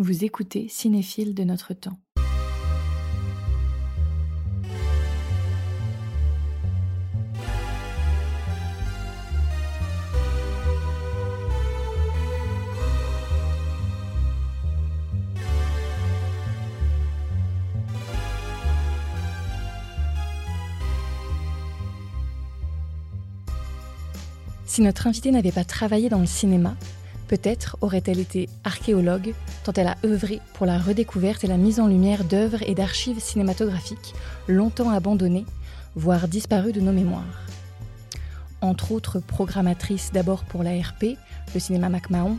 Vous écoutez Cinéphile de notre temps. Si notre invitée n'avait pas travaillé dans le cinéma, peut-être aurait-elle été archéologue, tant elle a œuvré pour la redécouverte et la mise en lumière d'œuvres et d'archives cinématographiques longtemps abandonnées, voire disparues de nos mémoires. Entre autres programmatrice d'abord pour l'ARP, le cinéma MacMahon,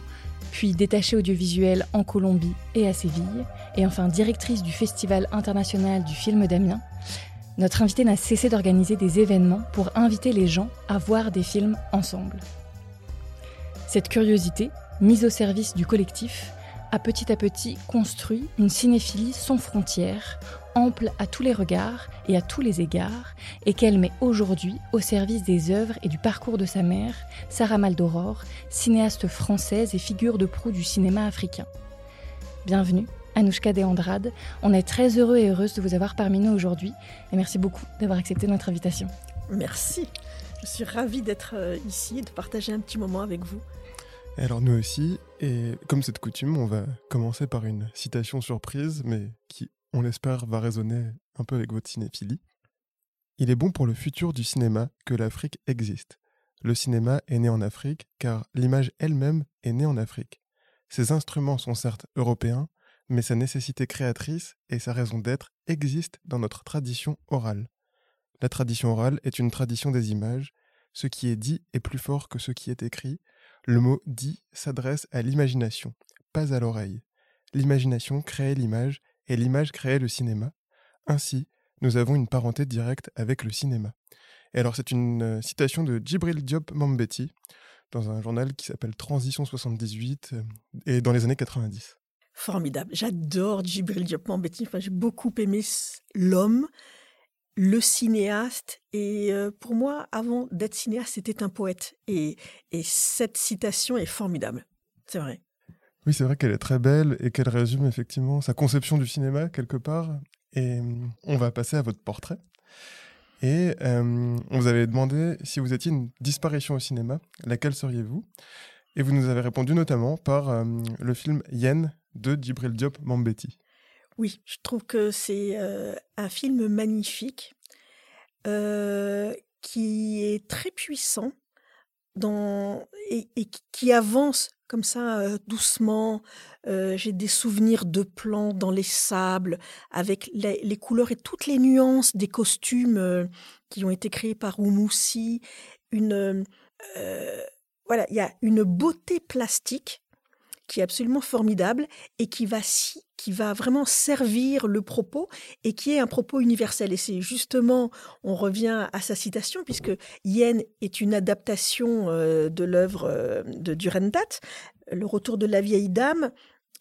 puis détachée audiovisuelle en Colombie et à Séville, et enfin directrice du Festival international du film d'Amiens, notre invité n'a cessé d'organiser des événements pour inviter les gens à voir des films ensemble. Cette curiosité, mise au service du collectif, a petit à petit construit une cinéphilie sans frontières, ample à tous les regards et à tous les égards, et qu'elle met aujourd'hui au service des œuvres et du parcours de sa mère, Sarah Maldoror, cinéaste française et figure de proue du cinéma africain. Bienvenue Anouchka De Andrade. On est très heureux et heureuse de vous avoir parmi nous aujourd'hui et merci beaucoup d'avoir accepté notre invitation. Merci. Je suis ravie d'être euh, ici et de partager un petit moment avec vous. Alors nous aussi, et comme c'est de coutume, on va commencer par une citation surprise, mais qui, on l'espère, va résonner un peu avec votre cinéphilie. Il est bon pour le futur du cinéma que l'Afrique existe. Le cinéma est né en Afrique car l'image elle-même est née en Afrique. Ses instruments sont certes européens, mais sa nécessité créatrice et sa raison d'être existent dans notre tradition orale. La tradition orale est une tradition des images, ce qui est dit est plus fort que ce qui est écrit, le mot dit s'adresse à l'imagination, pas à l'oreille. L'imagination crée l'image et l'image crée le cinéma. Ainsi, nous avons une parenté directe avec le cinéma. Et alors c'est une euh, citation de Djibril Diop Mambeti dans un journal qui s'appelle Transition 78 euh, et dans les années 90 formidable. J'adore Djibril Diop Mambéty. Enfin, j'ai beaucoup aimé l'homme, le cinéaste. Et euh, pour moi, avant d'être cinéaste, c'était un poète. Et, et cette citation est formidable. C'est vrai. Oui, c'est vrai qu'elle est très belle et qu'elle résume effectivement sa conception du cinéma quelque part. Et on va passer à votre portrait. Et euh, on vous avait demandé si vous étiez une disparition au cinéma, laquelle seriez-vous? Et vous nous avez répondu notamment par euh, le film Yen de Djibril Diop Mambeti. Oui, je trouve que c'est euh, un film magnifique euh, qui est très puissant et, qui avance comme ça euh, doucement. J'ai des souvenirs de plans dans les sables avec les, couleurs et toutes les nuances des costumes qui ont été créés par Oumoussi. Une voilà, il y a une beauté plastique qui est absolument formidable et qui va, qui va vraiment servir le propos et qui est un propos universel. Et c'est justement, on revient à sa citation, puisque Yen est une adaptation euh, de l'œuvre euh, de Durendat, Le retour de la vieille dame.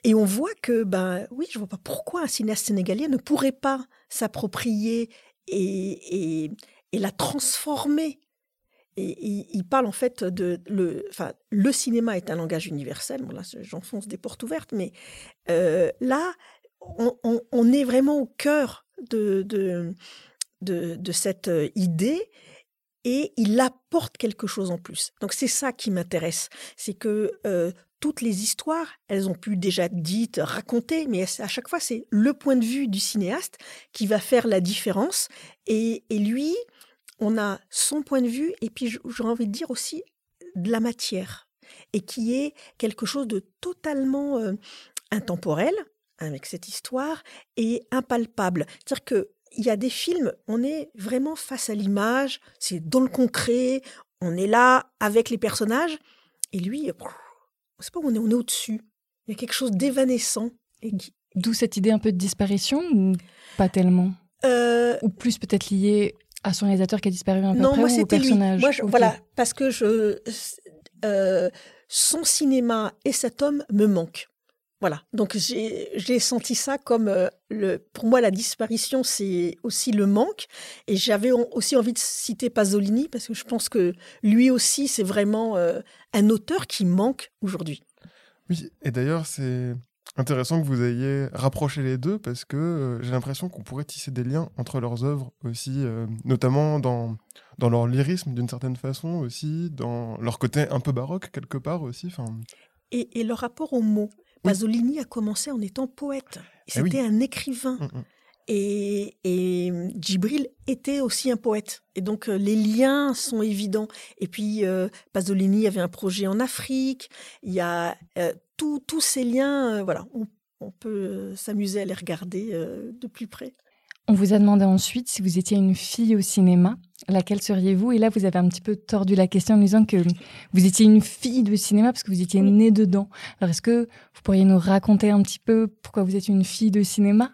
Et on voit que, ben oui, je vois pas pourquoi un cinéaste sénégalais ne pourrait pas s'approprier et, et, et la transformer il, parle en fait de le, cinéma est un langage universel. Bon là, j'enfonce des portes ouvertes, mais euh, là, on, est vraiment au cœur de, cette euh, idée et il apporte quelque chose en plus. Donc c'est ça qui m'intéresse, c'est que euh, toutes les histoires, elles ont pu déjà dites, racontées, mais à chaque fois c'est le point de vue du cinéaste qui va faire la différence. Et lui, on a son point de vue et puis j'aurais envie de dire aussi de la matière et qui est quelque chose de totalement euh, intemporel avec cette histoire et impalpable. C'est-à-dire que il y a des films, on est vraiment face à l'image, c'est dans le concret, on est là avec les personnages, et lui, on sait pas, on est, on est au-dessus. Il y a quelque chose d'évanescent. D'où cette idée un peu de disparition ou pas tellement? Euh, Ou plus peut-être lié à son réalisateur qui a disparu un peu non, moi, c'était Lui. Moi, Voilà, parce que je, euh, son cinéma et cet homme me manquent. Voilà, donc j'ai senti ça comme euh, le, pour moi la disparition, c'est aussi le manque. Et j'avais aussi envie de citer Pasolini parce que je pense que lui aussi, c'est vraiment euh, un auteur qui manque aujourd'hui. Oui, et d'ailleurs, c'est intéressant que vous ayez rapproché les deux parce que euh, j'ai l'impression qu'on pourrait tisser des liens entre leurs œuvres aussi, euh, notamment dans, dans leur lyrisme d'une certaine façon aussi, dans leur côté un peu baroque quelque part aussi. Et, et leur rapport aux mots. Pasolini a commencé en étant poète. Eh c'était un écrivain. Mmh, mmh. Et, et, Djibril était aussi un poète. Et donc, euh, les liens sont évidents. Et puis, Pasolini avait un projet en Afrique. Il y a tous ces liens, euh, voilà, on, peut euh, s'amuser à les regarder euh, de plus près. On vous a demandé ensuite si vous étiez une fille au cinéma, laquelle seriez-vous? Et là, vous avez un petit peu tordu la question en disant que vous étiez une fille de cinéma parce que vous étiez née dedans. Alors, est-ce que vous pourriez nous raconter un petit peu pourquoi vous êtes une fille de cinéma,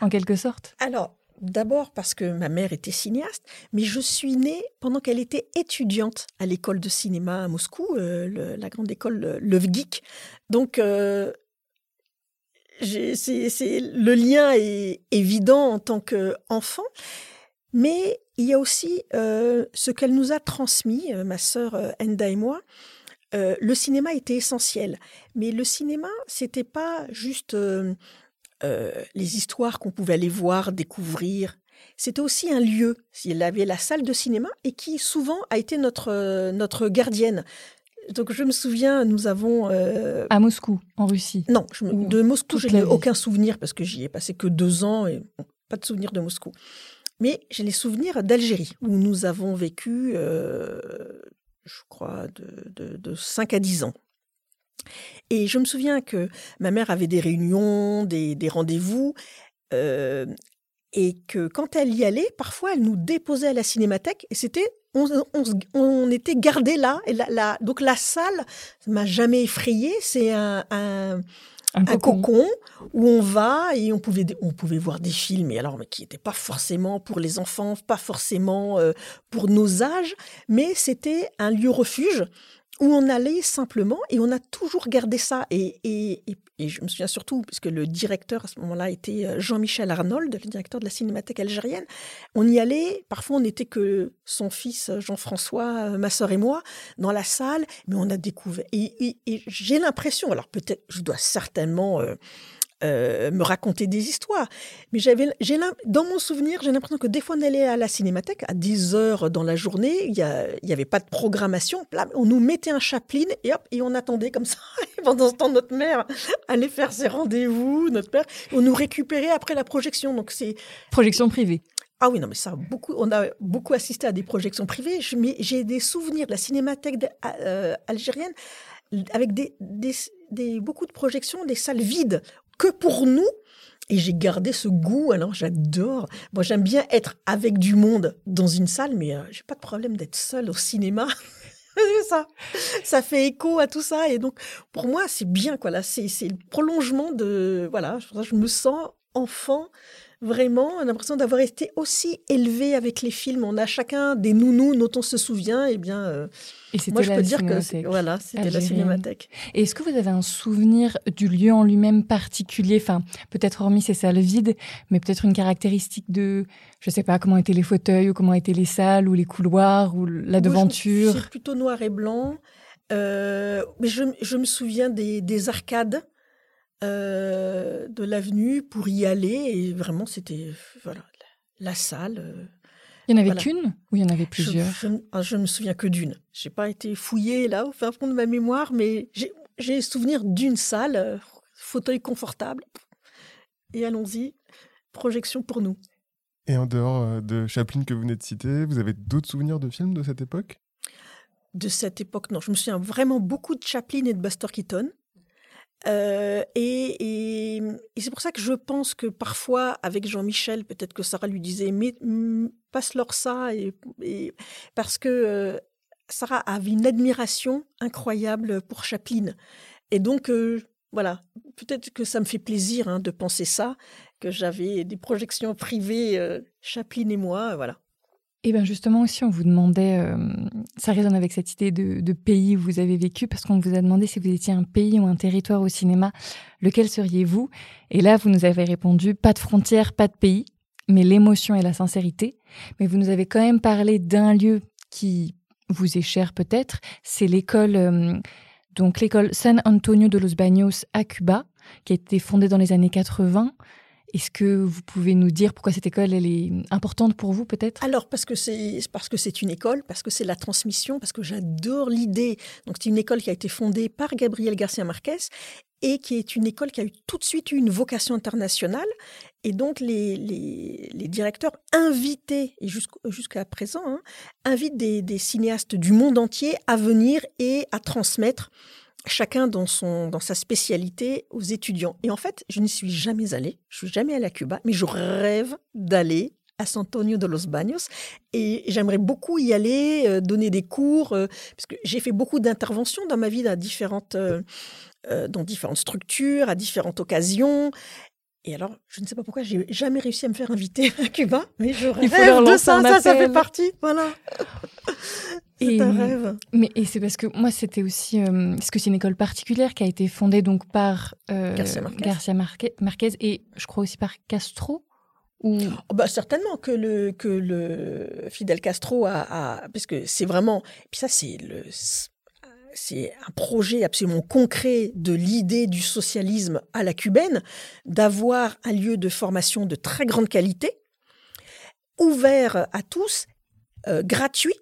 en quelque sorte Alors, D'abord parce que ma mère était cinéaste, mais je suis née pendant qu'elle était étudiante à l'école de cinéma à Moscou, euh, la grande école Levgeek. Donc, euh, le lien est évident en tant qu'enfant, mais il y a aussi euh, ce qu'elle nous a transmis, ma sœur Enda et moi. le cinéma était essentiel, mais le cinéma, c'était pas juste euh, les histoires qu'on pouvait aller voir, découvrir. C'était aussi un lieu. Il avait la salle de cinéma et qui souvent a été notre, euh, notre gardienne. Donc je me souviens, nous avons... Euh, à Moscou, en Russie Non, de Moscou, je n'ai aucun souvenir parce que j'y ai passé que deux ans et pas de souvenir de Moscou. Mais j'ai les souvenirs d'Algérie, où nous avons vécu, je crois, de, de 5 à 10 ans. Et je me souviens que ma mère avait des réunions, des, rendez-vous, euh, et que quand elle y allait, parfois elle nous déposait à la cinémathèque, et c'était on, était gardés là, et la, donc la salle m'a jamais effrayé. C'est un, un, cocon. où on va et on pouvait, on pouvait voir des films, et alors mais qui n'étaient pas forcément pour les enfants, pas forcément euh, pour nos âges, mais c'était un lieu refuge où on allait simplement et on a toujours gardé ça. Et, et, et, je me souviens surtout, puisque le directeur à ce moment-là était euh, Jean-Michel Arnold, le directeur de la Cinémathèque algérienne, on y allait, parfois on n'était que son fils Jean-François, euh, ma sœur et moi, dans la salle, mais on a découvert. Et, j'ai l'impression, alors peut-être, je dois certainement... Euh, euh, me raconter des histoires. Mais j'avais, j'ai dans mon souvenir, j'ai l'impression que des fois on allait à la cinémathèque à 10 heures dans la journée, il n'y avait pas de programmation, on nous mettait un chapeline et hop, et on attendait comme ça. Et pendant ce temps, notre mère allait faire ses rendez-vous, notre père, on nous récupérait après la projection. Donc c'est projection privée. Ah oui, non, mais ça, beaucoup, on a beaucoup assisté à des projections privées. mais j'ai des souvenirs de la cinémathèque euh, algérienne avec des, des, beaucoup de projections, des salles vides que pour nous. Et j'ai gardé ce goût. Alors j'adore. Moi j'aime bien être avec du monde dans une salle, mais euh, j'ai pas de problème d'être seule au cinéma. ça, ça fait écho à tout ça. Et donc pour moi c'est bien quoi. Là c'est le prolongement de voilà. Je me sens enfant Vraiment, on a l'impression d'avoir été aussi élevé avec les films. On a chacun des nounous dont on se souvient. Et eh bien, euh, et moi, je peux dire que voilà, c'était la cinémathèque. Et est-ce que vous avez un souvenir du lieu en lui-même particulier? Enfin, peut-être hormis ces salles vides, mais peut-être une caractéristique de, je sais pas, comment étaient les fauteuils ou comment étaient les salles ou les couloirs ou la devanture. C'est plutôt noir et blanc. Euh, mais je, je, me souviens des, des arcades euh, de l'avenue pour y aller. Et vraiment, c'était voilà, la salle. Euh, il n'y en avait qu'une ou il y en avait plusieurs? je, ah, je, me souviens que d'une. Je n'ai pas été fouillée là au fin fond de ma mémoire, mais j'ai souvenir d'une salle, euh, fauteuil confortable. Et allons-y, projection pour nous. Et en dehors de Chaplin que vous venez de citer, vous avez d'autres souvenirs de films de cette époque? De cette époque, non. Je me souviens vraiment beaucoup de Chaplin et de Buster Keaton. Euh, et, c'est pour ça que je pense que parfois, avec Jean-Michel, peut-être que Sarah lui disait, mais passe-leur ça, et, parce que euh, Sarah avait une admiration incroyable pour Chaplin. Et donc, euh, voilà, peut-être que ça me fait plaisir hein, de penser ça, que j'avais des projections privées, Chaplin et moi, voilà. Et bien justement aussi, on vous demandait, euh, ça résonne avec cette idée de, pays où vous avez vécu, parce qu'on vous a demandé si vous étiez un pays ou un territoire au cinéma, lequel seriez-vous? Et là, vous nous avez répondu, pas de frontières, pas de pays, mais l'émotion et la sincérité. Mais vous nous avez quand même parlé d'un lieu qui vous est cher peut-être, c'est l'école, euh, donc l'école San Antonio de los Baños à Cuba. qui a été fondée dans les années 80. Est-ce que vous pouvez nous dire pourquoi cette école elle est importante pour vous peut-être? Alors parce que c'est parce que c'est une école, parce que c'est la transmission, parce que j'adore l'idée. Donc c'est une école qui a été fondée par Gabriel Garcia Marquez et qui est une école qui a eu tout de suite une vocation internationale. Et donc les, les, directeurs invités, et jusqu'à présent, hein, invitent des cinéastes du monde entier à venir et à transmettre chacun dans, son, dans sa spécialité aux étudiants. Et en fait, je n'y suis jamais allée, je suis jamais allée à Cuba, mais je rêve d'aller à San Antonio de los Baños et j'aimerais beaucoup y aller, euh, donner des cours, euh, parce que j'ai fait beaucoup d'interventions dans ma vie dans différentes, euh, dans différentes structures, à différentes occasions. Et alors, je ne sais pas pourquoi, j'ai jamais réussi à me faire inviter à Cuba, mais je rêve de ça, ça, ça fait partie, voilà. c'est un rêve. Mais et c'est parce que moi, c'était aussi, euh, parce que c'est une école particulière qui a été fondée donc par euh, Garcia, Marquez. et je crois aussi par Castro. Ou... Oh, bah, certainement que le, que le Fidel Castro a, a parce que c'est vraiment, et puis ça c'est le c'est un projet absolument concret de l'idée du socialisme à la cubaine, d'avoir un lieu de formation de très grande qualité, ouvert à tous, euh, gratuit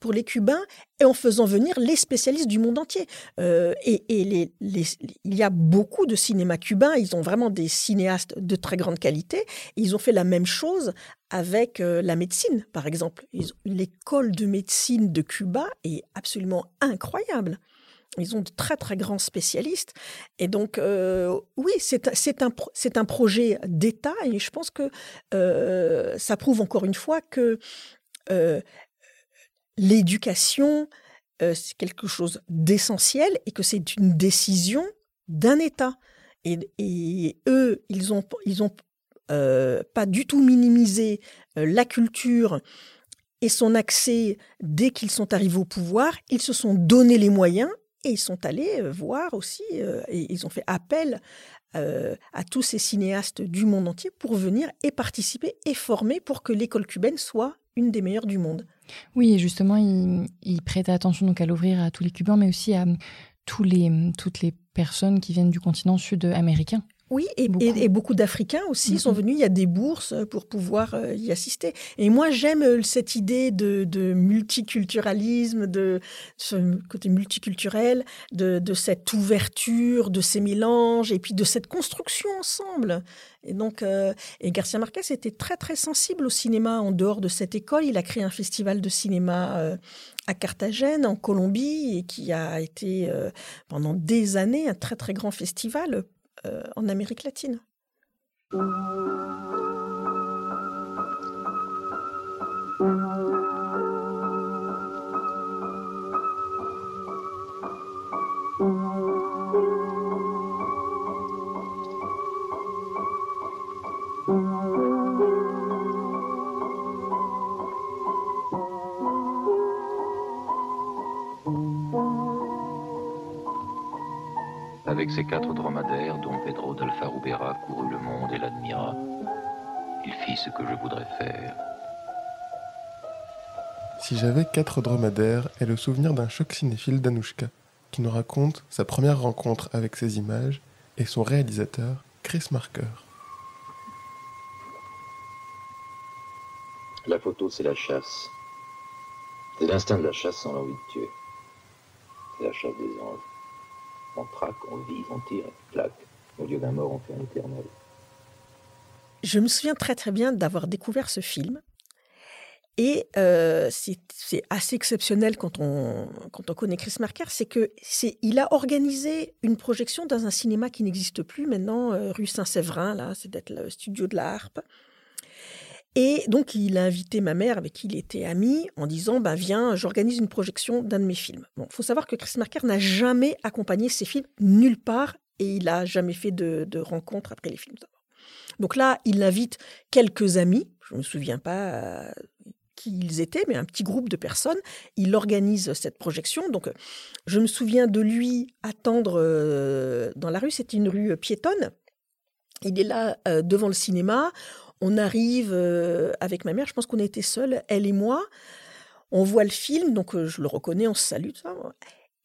pour les Cubains et en faisant venir les spécialistes du monde entier. Euh, et, il y a beaucoup de cinéma cubain, ils ont vraiment des cinéastes de très grande qualité. ils ont fait la même chose avec euh, la médecine, par exemple. L'école de médecine de Cuba est absolument incroyable. Ils ont de très très grands spécialistes. Et donc, euh, oui, c'est un, un projet d'État et je pense que ça prouve encore une fois que l'éducation, euh, c'est quelque chose d'essentiel et que c'est une décision d'un État. Et, eux, ils ont, ils ont euh, pas du tout minimisé euh, la culture et son accès dès qu'ils sont arrivés au pouvoir. Ils se sont donné les moyens et ils sont allés voir aussi, ils ont fait appel à tous ces cinéastes du monde entier pour venir et participer et former pour que l'école cubaine soit des meilleures du monde. Oui, et justement, il, il prêtait attention donc à l'ouvrir à tous les Cubains, mais aussi à tous les, toutes les personnes qui viennent du continent sud-américain. Oui, et beaucoup, d'Africains aussi sont venus. Il y a des bourses pour pouvoir euh, y assister. Et moi, j'aime euh, cette idée de, multiculturalisme, de ce côté multiculturel, de, cette ouverture, de ces mélanges, et puis de cette construction ensemble. Et donc, euh, et Garcia Marquez était très très sensible au cinéma en dehors de cette école. Il a créé un festival de cinéma à Carthagène, en Colombie, et qui a été pendant des années un très très grand festival euh, en Amérique latine. Avec ses quatre dromadaires, dont Pedro d'Alfa Rubera courut le monde et l'admira, il fit ce que je voudrais faire. Si j'avais quatre dromadaires est le souvenir d'un choc cinéphile d'Anouchka, qui nous raconte sa première rencontre avec ces images et son réalisateur, Chris Marker. La photo, c'est la chasse. C'est l'instinct de la chasse sans l'envie de tuer. C'est la chasse des anges. On traque, on vise, on tire, claque. Au lieu d'un mort, on fait un éternel. Je me souviens très très bien d'avoir découvert ce film. Et euh, c'est assez exceptionnel quand on, quand on connaît Chris Marker, c'est que c'est il a organisé une projection dans un cinéma qui n'existe plus maintenant, euh, rue Saint-Séverin, là, c'est d'être le studio de la harpe. Et donc, il a invité ma mère, avec qui il était ami, en disant ben, Viens, j'organise une projection d'un de mes films. Bon, faut savoir que Chris Marker n'a jamais accompagné ses films nulle part et il n'a jamais fait de, de rencontres après les films. Donc là, il invite quelques amis, je ne me souviens pas euh, qui ils étaient, mais un petit groupe de personnes. Il organise cette projection. Donc, je me souviens de lui attendre euh, dans la rue, c'était une rue piétonne. Il est là euh, devant le cinéma. On arrive euh, avec ma mère, je pense qu'on était seuls, elle et moi. On voit le film, donc euh, je le reconnais, on se salue.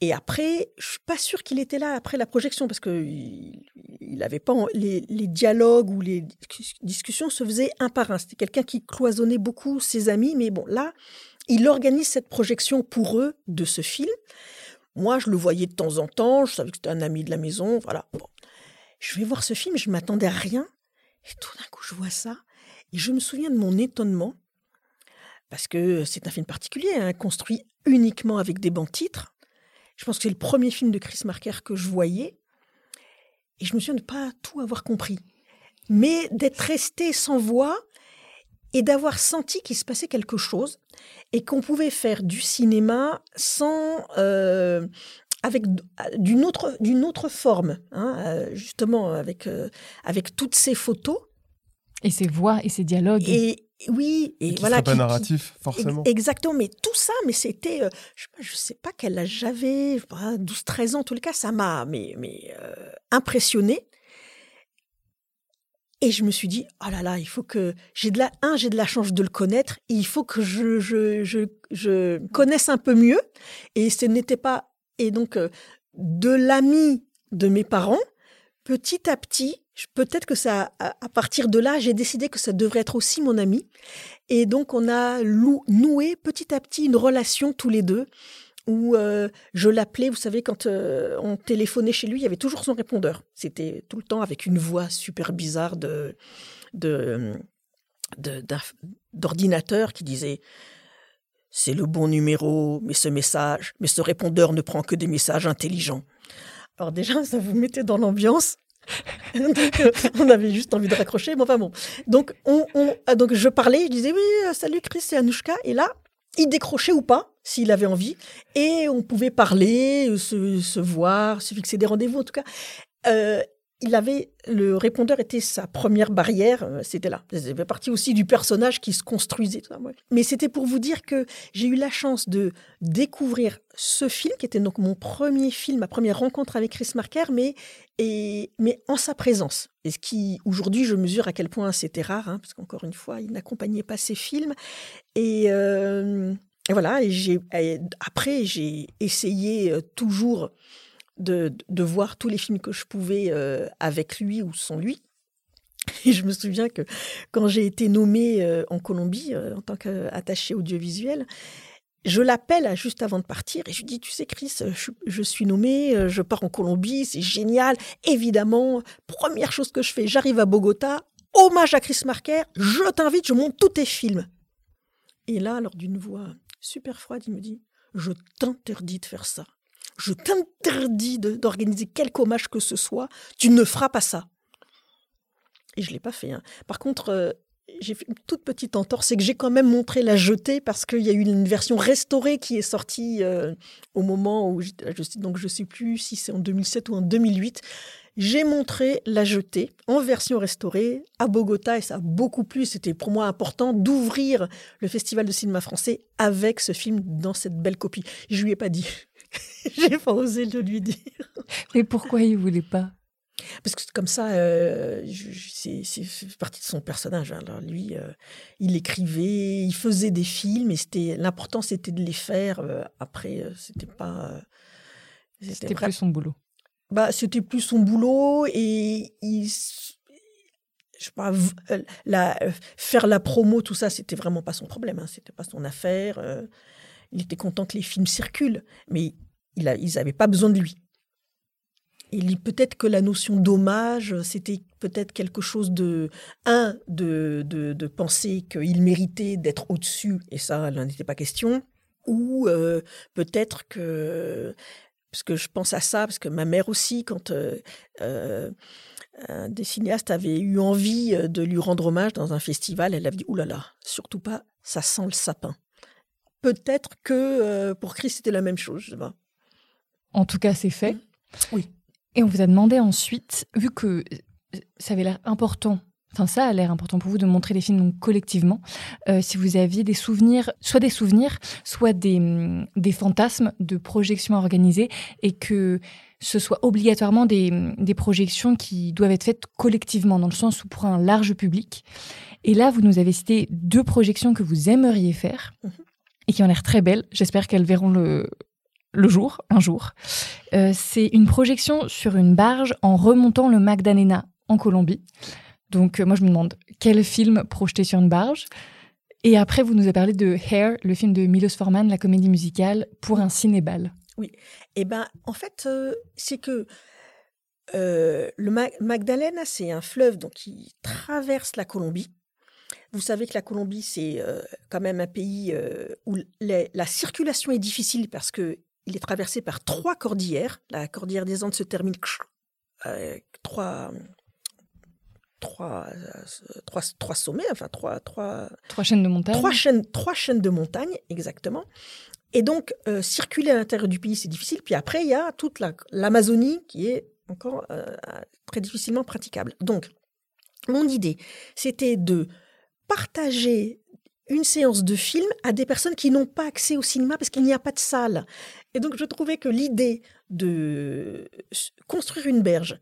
Et après, je suis pas sûre qu'il était là après la projection parce que il avait pas les, dialogues ou les discussions se faisaient un par un. C'était quelqu'un qui cloisonnait beaucoup ses amis, mais bon là, il organise cette projection pour eux de ce film. Moi, je le voyais de temps en temps. Je savais que c'était un ami de la maison. Voilà. Je vais voir ce film. Je m'attendais à rien. Et tout d'un coup, je vois ça. Et je me souviens de mon étonnement parce que c'est un film particulier, hein, construit uniquement avec des bancs titres. Je pense que c'est le premier film de Chris Marker que je voyais. Et je me souviens de pas tout avoir compris. Mais d'être resté sans voix et d'avoir senti qu'il se passait quelque chose et qu'on pouvait faire du cinéma sans euh, avec d'une autre autre forme hein, euh, justement avec euh, avec toutes ces photos et ces voix et ces dialogues et oui, et, voilà. pas narratif, forcément. Exactement, mais tout ça, mais c'était, euh, je, ne sais pas quel âge j'avais, 12-13 ans, en tout cas, ça m'a mais, mais, euh, impressionné. Et je me suis dit, oh là là, il faut que j'ai de la, un, j'ai de la chance de le connaître, et il faut que je, je, je, je connaisse un peu mieux. Et ce n'était pas, et donc, euh, de l'ami de mes parents, petit à petit, peut-être que ça, à partir de là, j'ai décidé que ça devrait être aussi mon ami. Et donc, on a noué petit à petit une relation tous les deux où euh, je l'appelais, vous savez, quand euh, on téléphonait chez lui, il y avait toujours son répondeur. C'était tout le temps avec une voix super bizarre de, d'ordinateur qui disait c'est le bon numéro, mais ce message, mais ce répondeur ne prend que des messages intelligents. Alors déjà, ça vous mettait dans l'ambiance. euh, on avait juste envie de raccrocher. Bon, enfin bon. Donc, on, ah, donc je parlais, je disais oui, euh, salut Chris, c'est Anouchka. Et là, il décrochait ou pas, s'il avait envie. Et on pouvait parler, euh, se, se voir, se fixer des rendez-vous, en tout cas. Il avait le répondeur était sa première barrière, euh, c'était là. Ça fait partie aussi du personnage qui se construisait. Mais c'était pour vous dire que j'ai eu la chance de découvrir ce film, qui était donc mon premier film, ma première rencontre avec Chris Marker, mais, et, mais en sa présence. Et ce qui, aujourd'hui, je mesure à quel point c'était rare, hein, parce qu'encore une fois, il n'accompagnait pas ses films. Et, euh, voilà, et après, j'ai essayé euh, toujours de, de, voir tous les films que je pouvais euh, avec lui ou sans lui. Et je me souviens que quand j'ai été nommée euh, en Colombie euh, en tant qu'attachée audiovisuelle, je l'appelle juste avant de partir et je lui dis, tu sais Chris, je, je suis nommée, je pars en Colombie, c'est génial. Évidemment, première chose que je fais, j'arrive à Bogota, hommage à Chris Marker, je t'invite, je monte tous tes films. Et là, alors d'une voix super froide, il me dit, je t'interdis de faire ça je t'interdis d'organiser quelque hommage que ce soit, tu ne feras pas ça. Et je ne l'ai pas fait. Hein. Par contre, euh, j'ai fait une toute petite entorse, c'est que j'ai quand même montré la jetée parce qu'il y a eu une version restaurée qui est sortie euh, au moment où, je, je ne sais plus si c'est en 2007 ou en 2008. J'ai montré la jetée en version restaurée à Bogota et ça a beaucoup plu. C'était pour moi important d'ouvrir le Festival de cinéma français avec ce film dans cette belle copie. Je lui ai pas dit. J'ai pas osé le lui dire. Mais pourquoi il voulait pas? Parce que comme ça, euh, c'est partie de son personnage. Alors lui, euh, il écrivait, il faisait des films, et c'était l'important, c'était de les faire. Euh, après, c'était pas. c'était plus son boulot. Bah, c'était plus son boulot et il, je sais pas, la, faire la promo, tout ça, c'était vraiment pas son problème. Hein. C'était pas son affaire. il était content que les films circulent, mais ils n'avaient pas besoin de lui. Peut-être que la notion d'hommage, c'était peut-être quelque chose de, un, de, de, penser qu'il méritait d'être au-dessus, et ça, il n'en était pas question, ou euh, peut-être que, parce que je pense à ça, parce que ma mère aussi, quand euh, euh, un des cinéastes avait eu envie de lui rendre hommage dans un festival, elle avait dit, oulala, là là, surtout pas, ça sent le sapin. Peut-être que pour Chris, c'était la même chose, je sais pas. En tout cas, c'est fait. Mmh. Oui. Et on vous a demandé ensuite, vu que euh, ça avait l'air important, enfin ça a l'air important pour vous de montrer les films collectivement, euh, si vous aviez des souvenirs, soit des souvenirs, soit des, mm, des fantasmes de projections organisées et que ce soit obligatoirement des, mm, des, projections qui doivent être faites collectivement, dans le sens où pour un large public. Et là, vous nous avez cité deux projections que vous aimeriez faire. Mmh et qui ont l'air très belles. J'espère qu'elles verront le, le jour, un jour. Euh, c'est une projection sur une barge en remontant le Magdalena en Colombie. Donc euh, moi je me demande quel film projeté sur une barge? Et après vous nous avez parlé de Hair, le film de Milos Forman, la comédie musicale pour un cinébal. Oui. Eh ben en fait c'est que le Magdalena c'est un fleuve donc qui traverse la Colombie vous savez que la Colombie, c'est euh, quand même un pays euh, où la circulation est difficile parce qu'il est traversé par trois cordillères. La cordillère des Andes se termine avec trois, trois, trois, trois sommets, enfin trois, trois, trois chaînes de montagnes. Trois chaînes, trois chaînes de montagnes, exactement. Et donc, euh, circuler à l'intérieur du pays, c'est difficile. Puis après, il y a toute l'Amazonie qui est encore très difficilement praticable. Donc, mon idée, c'était de partager une séance de film à des personnes qui n'ont pas accès au cinéma parce qu'il n'y a pas de salle. Et donc je trouvais que l'idée de construire une berge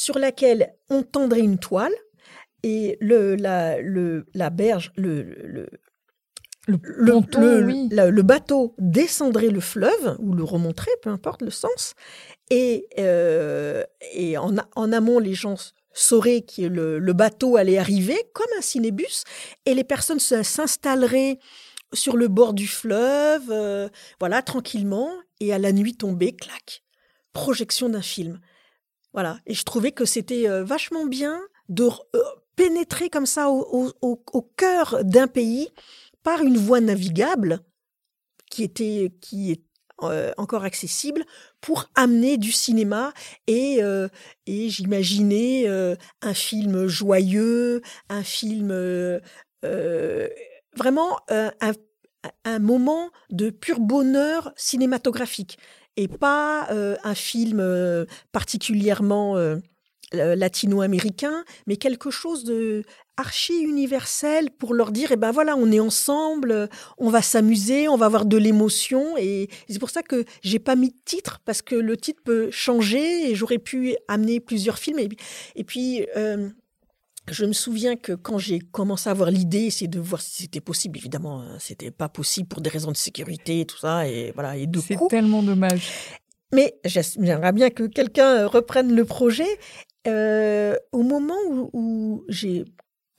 sur laquelle on tendrait une toile et le, la, le, la berge, le, le, le, bateau descendrait le fleuve ou le remonterait, peu importe le sens. Et, euh, et en, en amont, les gens saurait que le, bateau allait arriver comme un cinébus et les personnes s'installeraient sur le bord du fleuve, euh, voilà, tranquillement, et à la nuit tombée, clac, projection d'un film. Voilà, et je trouvais que c'était euh, vachement bien de euh, pénétrer comme ça au, cœur d'un pays par une voie navigable qui était, qui est euh, encore accessible pour amener du cinéma et, et j'imaginais un film joyeux, un film vraiment un, moment de pur bonheur cinématographique et pas un film particulièrement latino-américain, mais quelque chose de archi universel pour leur dire, eh ben voilà, on est ensemble, on va s'amuser, on va avoir de l'émotion. Et c'est pour ça que j'ai pas mis de titre, parce que le titre peut changer et j'aurais pu amener plusieurs films. Et, puis, euh, je me souviens que quand j'ai commencé à avoir l'idée, c'est de voir si c'était possible. Évidemment, hein, c'était pas possible pour des raisons de sécurité et tout ça. Et voilà, et de C'est tellement dommage. Mais j'aimerais bien que quelqu'un reprenne le projet. Euh, au moment où j'ai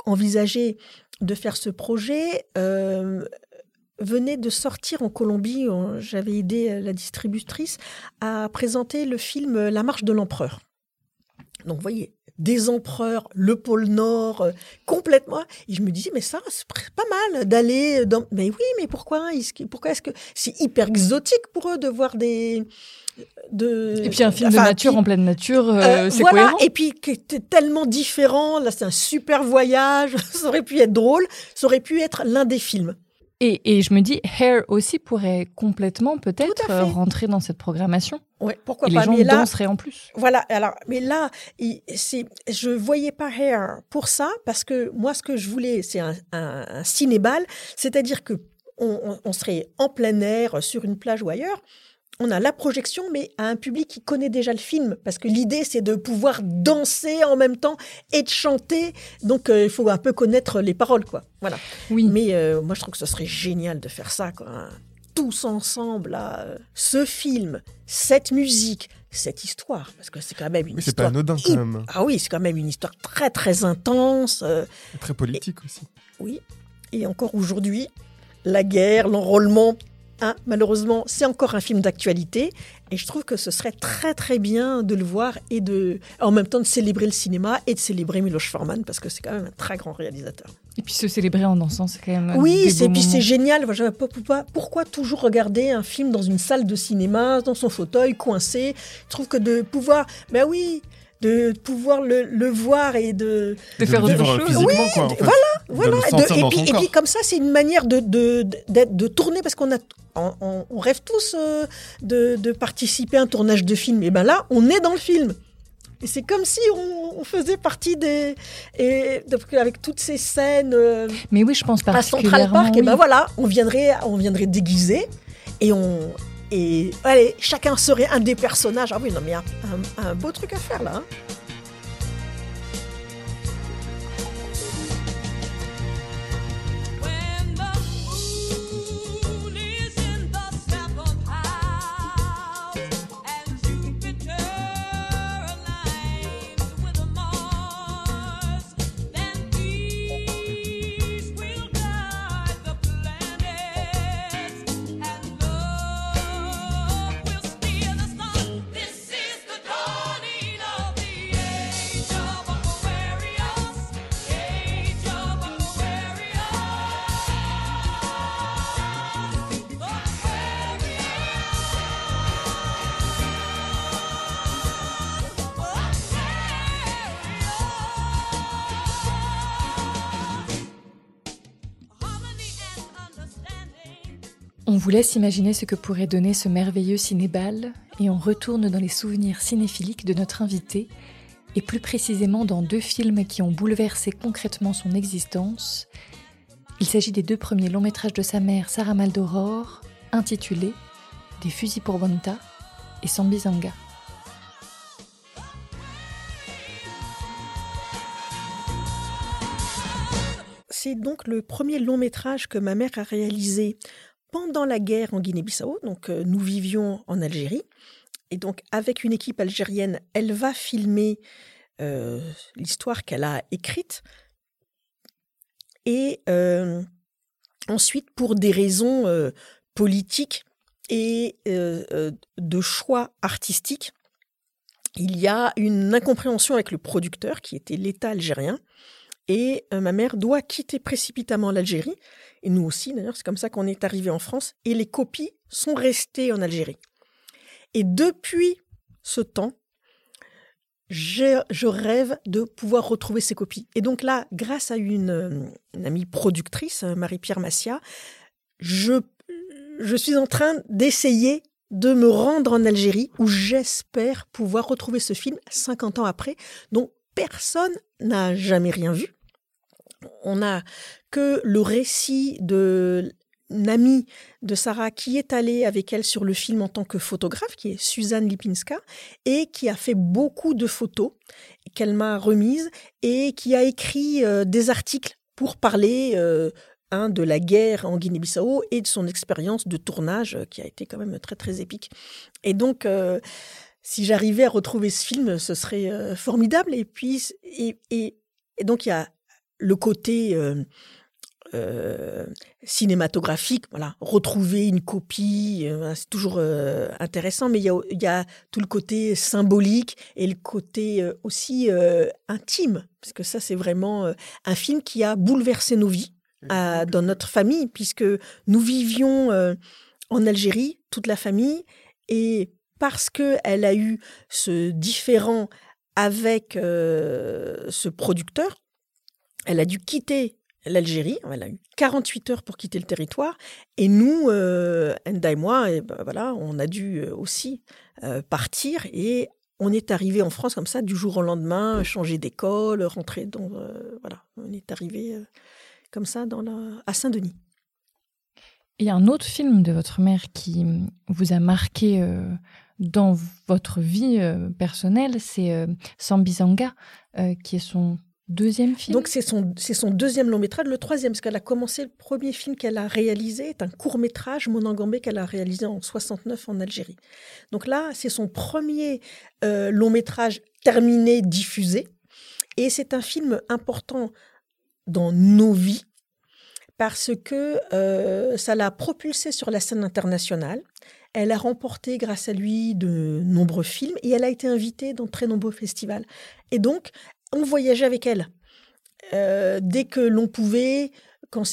envisagé de faire ce projet euh, venait de sortir en Colombie. J'avais aidé la distributrice à présenter le film La marche de l'empereur. Donc, vous voyez, des empereurs, le pôle Nord, euh, complètement. Et je me disais, mais ça, c'est pas mal d'aller dans. Mais oui, mais pourquoi Pourquoi est-ce que c'est hyper exotique pour eux de voir des, et puis un film de nature en pleine nature, euh, euh, c'est voilà. Et puis qui était tellement différent. Là, c'est un super voyage. ça aurait pu être drôle. Ça aurait pu être l'un des films. Et, et, je me dis, Hair aussi pourrait complètement peut-être euh, rentrer dans cette programmation. Ouais, pourquoi et pas. Les gens mais là, danseraient en plus. Voilà. Alors, mais là, c'est, je voyais pas Hair pour ça parce que moi, ce que je voulais, c'est un, un, un cinébal, c'est-à-dire que on, on, serait en plein air sur une plage ou ailleurs on a la projection, mais à un public qui connaît déjà le film, parce que l'idée, c'est de pouvoir danser en même temps et de chanter. Donc, euh, il faut un peu connaître les paroles, quoi. Voilà. Oui. Mais euh, moi, je trouve que ce serait génial de faire ça, quoi. Hein. Tous ensemble, là, euh, ce film, cette musique, cette histoire, parce que c'est quand même une oui, histoire. C'est pas anodin, quand même. Ah oui, c'est quand même une histoire très, très intense. très politique aussi. Oui. Et encore aujourd'hui, la guerre, l'enrôlement Hein, malheureusement, c'est encore un film d'actualité. Et je trouve que ce serait très très bien de le voir et de, en même temps de célébrer le cinéma et de célébrer Miloš Forman parce que c'est quand même un très grand réalisateur. Et puis se célébrer en dansant, c'est quand même. Oui, et puis c'est génial. Pourquoi, pourquoi toujours regarder un film dans une salle de cinéma, dans son fauteuil, coincé? Je trouve que de pouvoir. Ben oui, de pouvoir le, le, voir et de, de faire autre chose. Oui, voilà, voilà. et, puis, et puis comme ça, c'est une manière de, de, de tourner parce qu'on a, on, on, rêve tous euh, de, de, participer à un tournage de film. Et ben là, on est dans le film. Et c'est comme si on, on, faisait partie des et avec toutes ces scènes. Euh, Mais oui, je pense particulièrement. À Central Park, et ben voilà, on viendrait, on viendrait déguiser et on et allez, chacun serait un des personnages. Ah oui, non, mais il y a un, beau truc à faire là. Hein. Vous laisse imaginer ce que pourrait donner ce merveilleux cinébal et on retourne dans les souvenirs cinéphiliques de notre invité et plus précisément dans deux films qui ont bouleversé concrètement son existence. Il s'agit des deux premiers longs métrages de sa mère, Sarah Maldoror, intitulés Des fusils pour Bonta et Sambizanga. C'est donc le premier long métrage que ma mère a réalisé pendant la guerre en Guinée-Bissau. Donc, euh, nous vivions en Algérie. Et donc, avec une équipe algérienne, elle va filmer euh, l'histoire qu'elle a écrite. Et euh, ensuite, pour des raisons politiques et de choix artistiques, il y a une incompréhension avec le producteur, qui était l'État algérien, et euh, ma mère doit quitter précipitamment l'Algérie. Et nous aussi, d'ailleurs, c'est comme ça qu'on est arrivé en France. Et les copies sont restées en Algérie. Et depuis ce temps, je, rêve de pouvoir retrouver ces copies. Et donc là, grâce à une, euh, amie productrice, euh, Marie-Pierre Massia, je, je suis en train d'essayer de me rendre en Algérie où j'espère pouvoir retrouver ce film 50 ans après, dont personne n'a jamais rien vu. On n'a que le récit de amie de Sarah qui est allée avec elle sur le film en tant que photographe, qui est Suzanne Lipinska, et qui a fait beaucoup de photos qu'elle m'a remises et qui a écrit euh, des articles pour parler euh, de la guerre en Guinée-Bissau et de son expérience de tournage euh, qui a été quand même très très épique. Et donc, si j'arrivais à retrouver ce film, ce serait formidable. Et puis, et, et donc il y a le côté euh, euh, cinématographique, voilà, retrouver une copie, euh, c'est toujours intéressant, mais il y, a, tout le côté symbolique et le côté aussi intime, parce que ça, c'est vraiment un film qui a bouleversé nos vies dans notre famille, puisque nous vivions en Algérie, toute la famille, et parce qu'elle a eu ce différent avec ce producteur, elle a dû quitter l'Algérie. Elle a eu 48 heures pour quitter le territoire. Et nous, euh, Enda et moi, et ben voilà, on a dû euh, aussi euh, partir. Et on est arrivé en France comme ça, du jour au lendemain, changer d'école, rentrer dans. voilà, on est arrivé comme ça dans la, à Saint-Denis. Il y a un autre film de votre mère qui vous a marqué dans votre vie personnelle, c'est Sambizanga, qui est son Deuxième film Donc c'est son, son deuxième long métrage. Le troisième, parce qu'elle a commencé, le premier film qu'elle a réalisé est un court métrage, Monangambé, qu'elle a réalisé en 69 en Algérie. Donc là, c'est son premier euh, long métrage terminé, diffusé. Et c'est un film important dans nos vies parce que euh, ça l'a propulsé sur la scène internationale. Elle a remporté grâce à lui de nombreux films et elle a été invitée dans très nombreux festivals. Et donc, on voyageait avec elle. Euh, dès que l'on pouvait, quand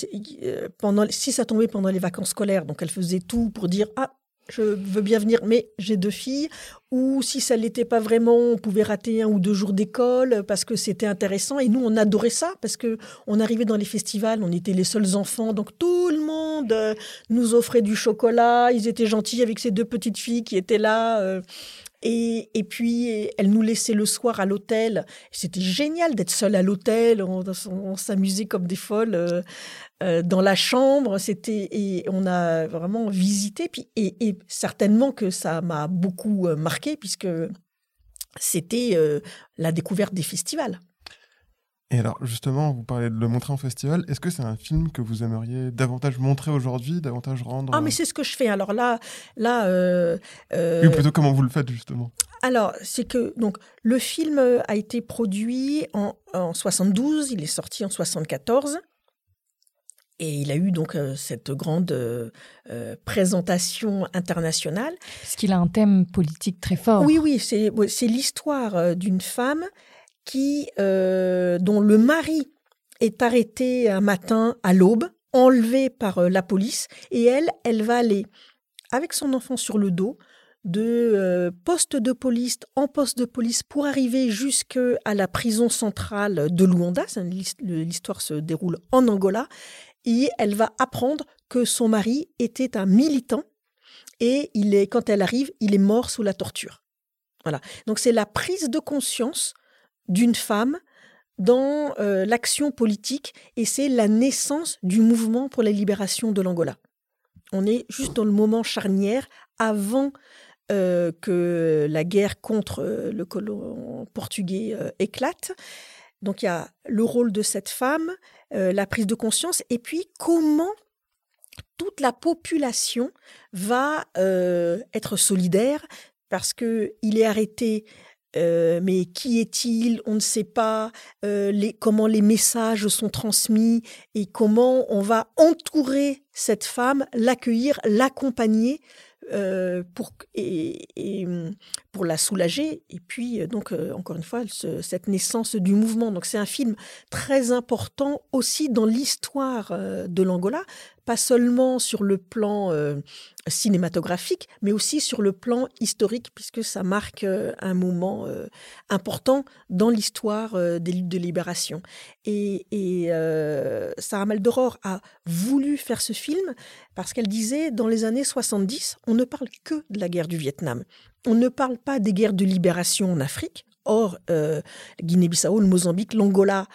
euh, pendant, si ça tombait pendant les vacances scolaires, donc elle faisait tout pour dire ah je veux bien venir, mais j'ai deux filles. Ou si ça l'était pas vraiment, on pouvait rater un ou deux jours d'école parce que c'était intéressant. Et nous, on adorait ça parce que on arrivait dans les festivals, on était les seuls enfants, donc tout le monde euh, nous offrait du chocolat. Ils étaient gentils avec ces deux petites filles qui étaient là. Et, et, puis, elle nous laissait le soir à l'hôtel. C'était génial d'être seule à l'hôtel. On, s'amusait comme des folles euh, euh, dans la chambre. C'était et on a vraiment visité. Puis, et, et certainement que ça m'a beaucoup euh, marqué puisque c'était la découverte des festivals. Et alors, justement, vous parlez de le montrer en festival. Est-ce que c'est un film que vous aimeriez davantage montrer aujourd'hui, davantage rendre? Ah, mais c'est ce que je fais. Alors là, là. Euh, euh... Oui, plutôt comment vous le faites justement Alors, c'est que donc le film a été produit en, en 72, il est sorti en 74. Et il a eu donc euh, cette grande euh, présentation internationale. Parce qu'il a un thème politique très fort. Oui, oui, c'est l'histoire d'une femme euh, dont le mari est arrêté un matin à l'aube, enlevé par euh, la police, et elle, elle va aller avec son enfant sur le dos de euh, poste de police en poste de police pour arriver jusqu'à la prison centrale de Luanda. L'histoire se déroule en Angola et elle va apprendre que son mari était un militant et il est, quand elle arrive, il est mort sous la torture. Voilà. Donc c'est la prise de conscience d'une femme dans euh, l'action politique et c'est la naissance du mouvement pour la libération de l'Angola. On est juste dans le moment charnière avant euh, que la guerre contre euh, le colon portugais éclate. Donc il y a le rôle de cette femme, la prise de conscience et puis comment toute la population va être solidaire parce que il est arrêté euh, mais qui est-il? On ne sait pas euh, comment les messages sont transmis et comment on va entourer cette femme, l'accueillir, l'accompagner euh, pour, et, pour la soulager. Et puis, donc, encore une fois, cette naissance du mouvement. Donc, c'est un film très important aussi dans l'histoire de l'Angola, pas seulement sur le plan cinématographique, mais aussi sur le plan historique, puisque ça marque un moment important dans l'histoire des luttes de libération. Et, Sarah Maldoror a voulu faire ce film parce qu'elle disait, dans les années 70, on ne parle que de la guerre du Vietnam. On ne parle pas des guerres de libération en Afrique. Or, Guinée-Bissau, le Mozambique, l'Angola,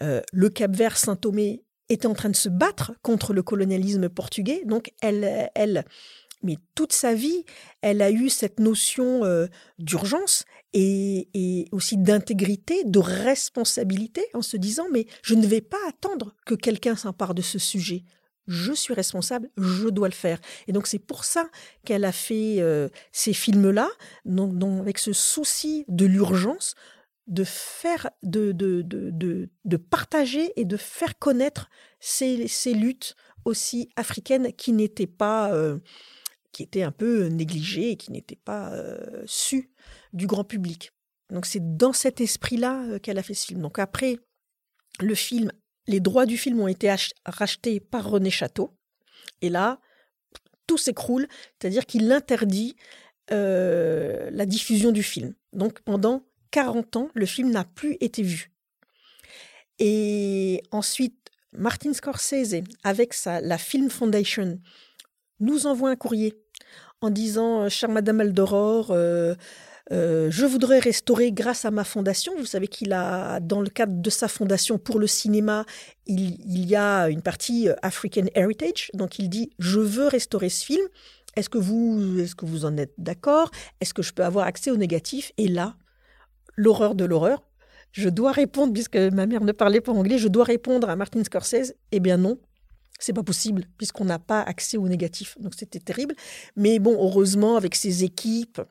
le Cap-Vert, Saint-Thomé était en train de se battre contre le colonialisme portugais. Donc, elle, elle, mais toute sa vie, elle a eu cette notion euh, d'urgence et, et, aussi d'intégrité, de responsabilité, en se disant mais je ne vais pas attendre que quelqu'un s'empare de ce sujet. Je suis responsable, je dois le faire. Et donc c'est pour ça qu'elle a fait euh, ces films-là, donc, avec ce souci de l'urgence, de faire, de, de, de, de, partager et de faire connaître ces, ces luttes aussi africaines qui n'étaient pas, euh, qui étaient un peu négligées et qui n'étaient pas euh, sues du grand public. Donc c'est dans cet esprit-là euh, qu'elle a fait ce film. Donc après le film, les droits du film ont été rachetés par René Château. Et là, tout s'écroule, c'est-à-dire qu'il interdit la diffusion du film. Donc pendant 40 ans, le film n'a plus été vu. Et ensuite, Martin Scorsese, avec sa, la Film Foundation, nous envoie un courrier en disant euh, Chère Madame Aldoror, euh, euh, je voudrais restaurer grâce à ma fondation. Vous savez qu'il a, dans le cadre de sa fondation pour le cinéma, il, il, y a une partie African Heritage. Donc il dit Je veux restaurer ce film. Est-ce que vous, est-ce que vous en êtes d'accord? Est-ce que je peux avoir accès au négatif? Et là, l'horreur de l'horreur. Je dois répondre, puisque ma mère ne parlait pas anglais, je dois répondre à Martin Scorsese. Eh bien non, c'est pas possible, puisqu'on n'a pas accès au négatif. Donc c'était terrible. Mais bon, heureusement, avec ses équipes,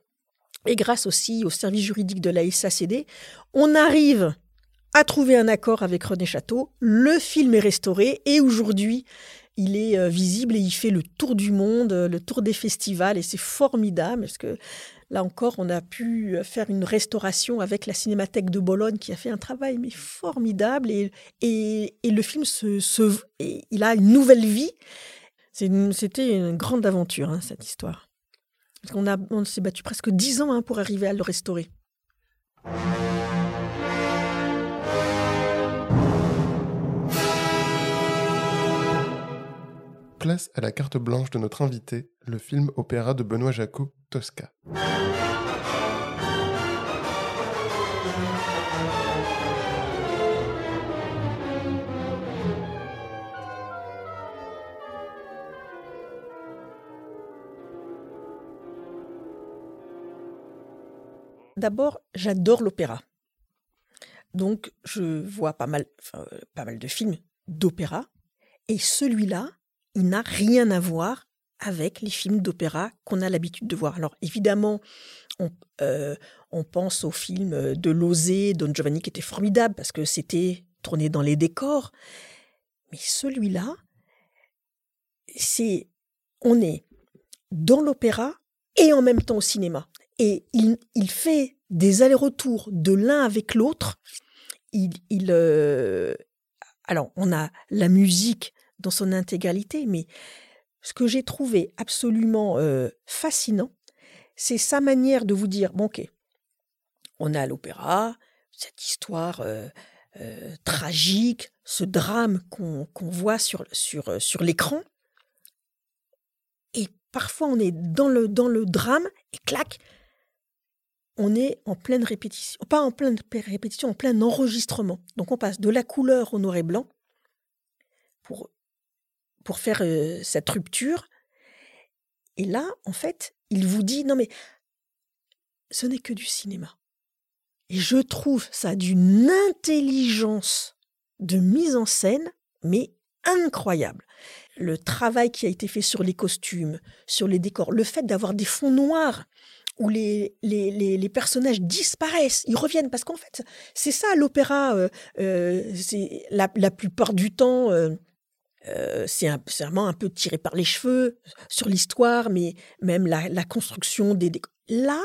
et grâce aussi au service juridique de la SACD, on arrive à trouver un accord avec René Château. Le film est restauré et aujourd'hui, il est euh, visible et il fait le tour du monde, le tour des festivals et c'est formidable parce que Là encore, on a pu faire une restauration avec la Cinémathèque de Bologne qui a fait un travail mais formidable et, et, le film se, il a une nouvelle vie. C'était une grande aventure hein, cette histoire. On, a, on s'est battu presque dix ans hein, pour arriver à le restaurer. Place à la carte blanche de notre invité, le film opéra de Benoît Jacot, Tosca. D'abord, j'adore l'opéra. Donc, je vois pas mal, pas mal de films d'opéra. Et celui-là, il n'a rien à voir avec les films d'opéra qu'on a l'habitude de voir. Alors évidemment, on, euh, pense aux films de Lozé, Don Giovanni, qui étaient formidables parce que c'était tourné dans les décors. Mais celui-là, c'est, on est dans l'opéra et en même temps au cinéma. Et il, fait des allers-retours de l'un avec l'autre. Il, euh, alors, on a la musique dans son intégralité, mais ce que j'ai trouvé absolument fascinant, c'est sa manière de vous dire, bon ok, on a l'opéra, cette histoire tragique, ce drame qu'on voit sur, l'écran, parfois on est dans le, dans le drame et clac, on est en pleine répétition, pas en pleine répétition, en plein enregistrement. Donc on passe de la couleur au noir et blanc pour, pour faire euh, cette rupture. Et là, en fait, il vous dit, non mais ce n'est que du cinéma. Et je trouve ça d'une intelligence de mise en scène, mais incroyable. Le travail qui a été fait sur les costumes, sur les décors, le fait d'avoir des fonds noirs où les, les, les, personnages disparaissent, ils reviennent, parce qu'en fait, c'est ça l'opéra, euh, euh, c'est la, la, plupart du temps, c'est vraiment un peu tiré par les cheveux sur l'histoire, mais même la, construction des décors. Là,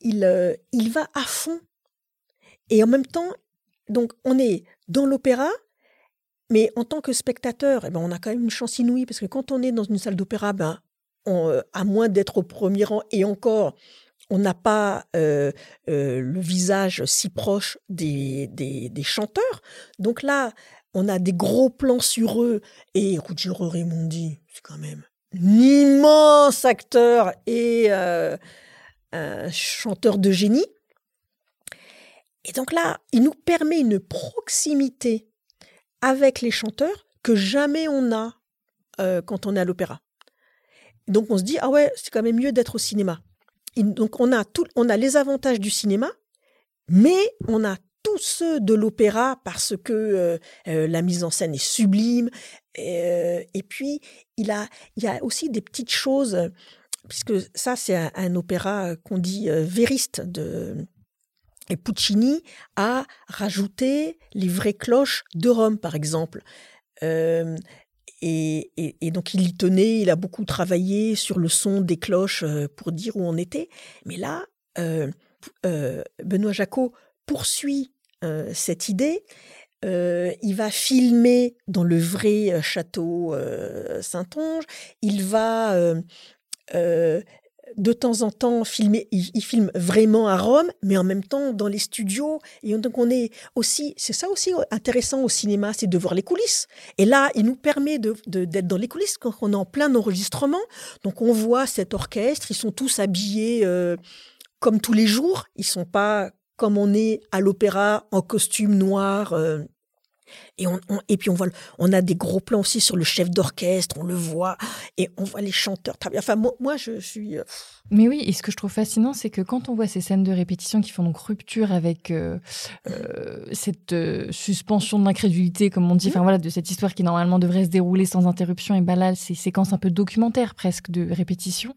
il, il va à fond. Et en même temps, donc on est dans l'opéra, mais en tant que spectateur, eh ben, on a quand même une chance inouïe, parce que quand on est dans une salle d'opéra, ben, à moins d'être au premier rang, et encore, on n'a pas le visage si proche des, des, chanteurs. Donc là, on a des gros plans sur eux. Et Ruggiero Raimondi, c'est quand même un immense acteur et un chanteur de génie. Et donc là, il nous permet une proximité avec les chanteurs que jamais on a euh, quand on est à l'opéra. Donc on se dit ah ouais c'est quand même mieux d'être au cinéma. donc on a tout, on a les avantages du cinéma, mais on a tous ceux de l'opéra parce que euh, euh, la mise en scène est sublime. Et, puis il a il y a aussi des petites choses puisque ça c'est un, opéra qu'on dit vériste de et Puccini a rajouté les vraies cloches de Rome, par exemple. Euh, et, donc il y tenait, il a beaucoup travaillé sur le son des cloches euh, pour dire où on était. Mais là, euh, Benoît Jacot poursuit cette idée. il va filmer dans le vrai château Saint-Onge. Il va de temps en temps filmer, il, filme vraiment à Rome, mais en même temps dans les studios. Et donc on est aussi, c'est ça aussi intéressant au cinéma, c'est de voir les coulisses. Et là, il nous permet d'être de, dans les coulisses quand on est en plein enregistrement. Donc on voit cet orchestre, ils sont tous habillés euh, comme tous les jours. Ils sont pas comme on est à l'opéra en costume noir. Euh, et, on, et puis on voit, on a des gros plans aussi sur le chef d'orchestre, on le voit, et on voit les chanteurs. Enfin, moi, moi je suis. Euh, Mais oui, et ce que je trouve fascinant, c'est que quand on voit ces scènes de répétition qui font donc rupture avec euh, euh, cette suspension de l'incrédulité, comme on dit, enfin voilà, de cette histoire qui normalement devrait se dérouler sans interruption, et ben là, ces séquences un peu documentaires presque de répétition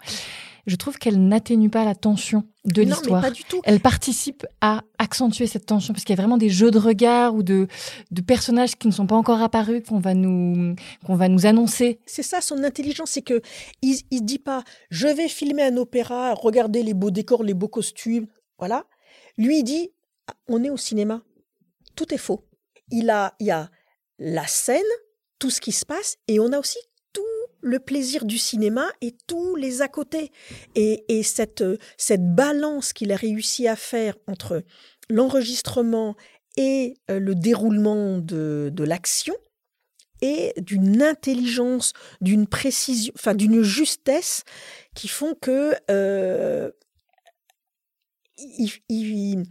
je trouve qu'elle n'atténue pas la tension de l'histoire. pas du tout. Elle participe à accentuer cette tension parce qu'il y a vraiment des jeux de regard ou de, de personnages qui ne sont pas encore apparus qu'on va nous qu'on va nous annoncer. C'est ça son intelligence, c'est que il, il dit pas je vais filmer un opéra, regarder les beaux décors, les beaux costumes, voilà. Lui il dit on est au cinéma, tout est faux. Il a il y a la scène, tout ce qui se passe et on a aussi le plaisir du cinéma et tous les à côté. Et, cette, cette balance qu'il a réussi à faire entre l'enregistrement et euh, le déroulement de, l'action et d'une intelligence, d'une précision, enfin d'une justesse qui font que euh, il,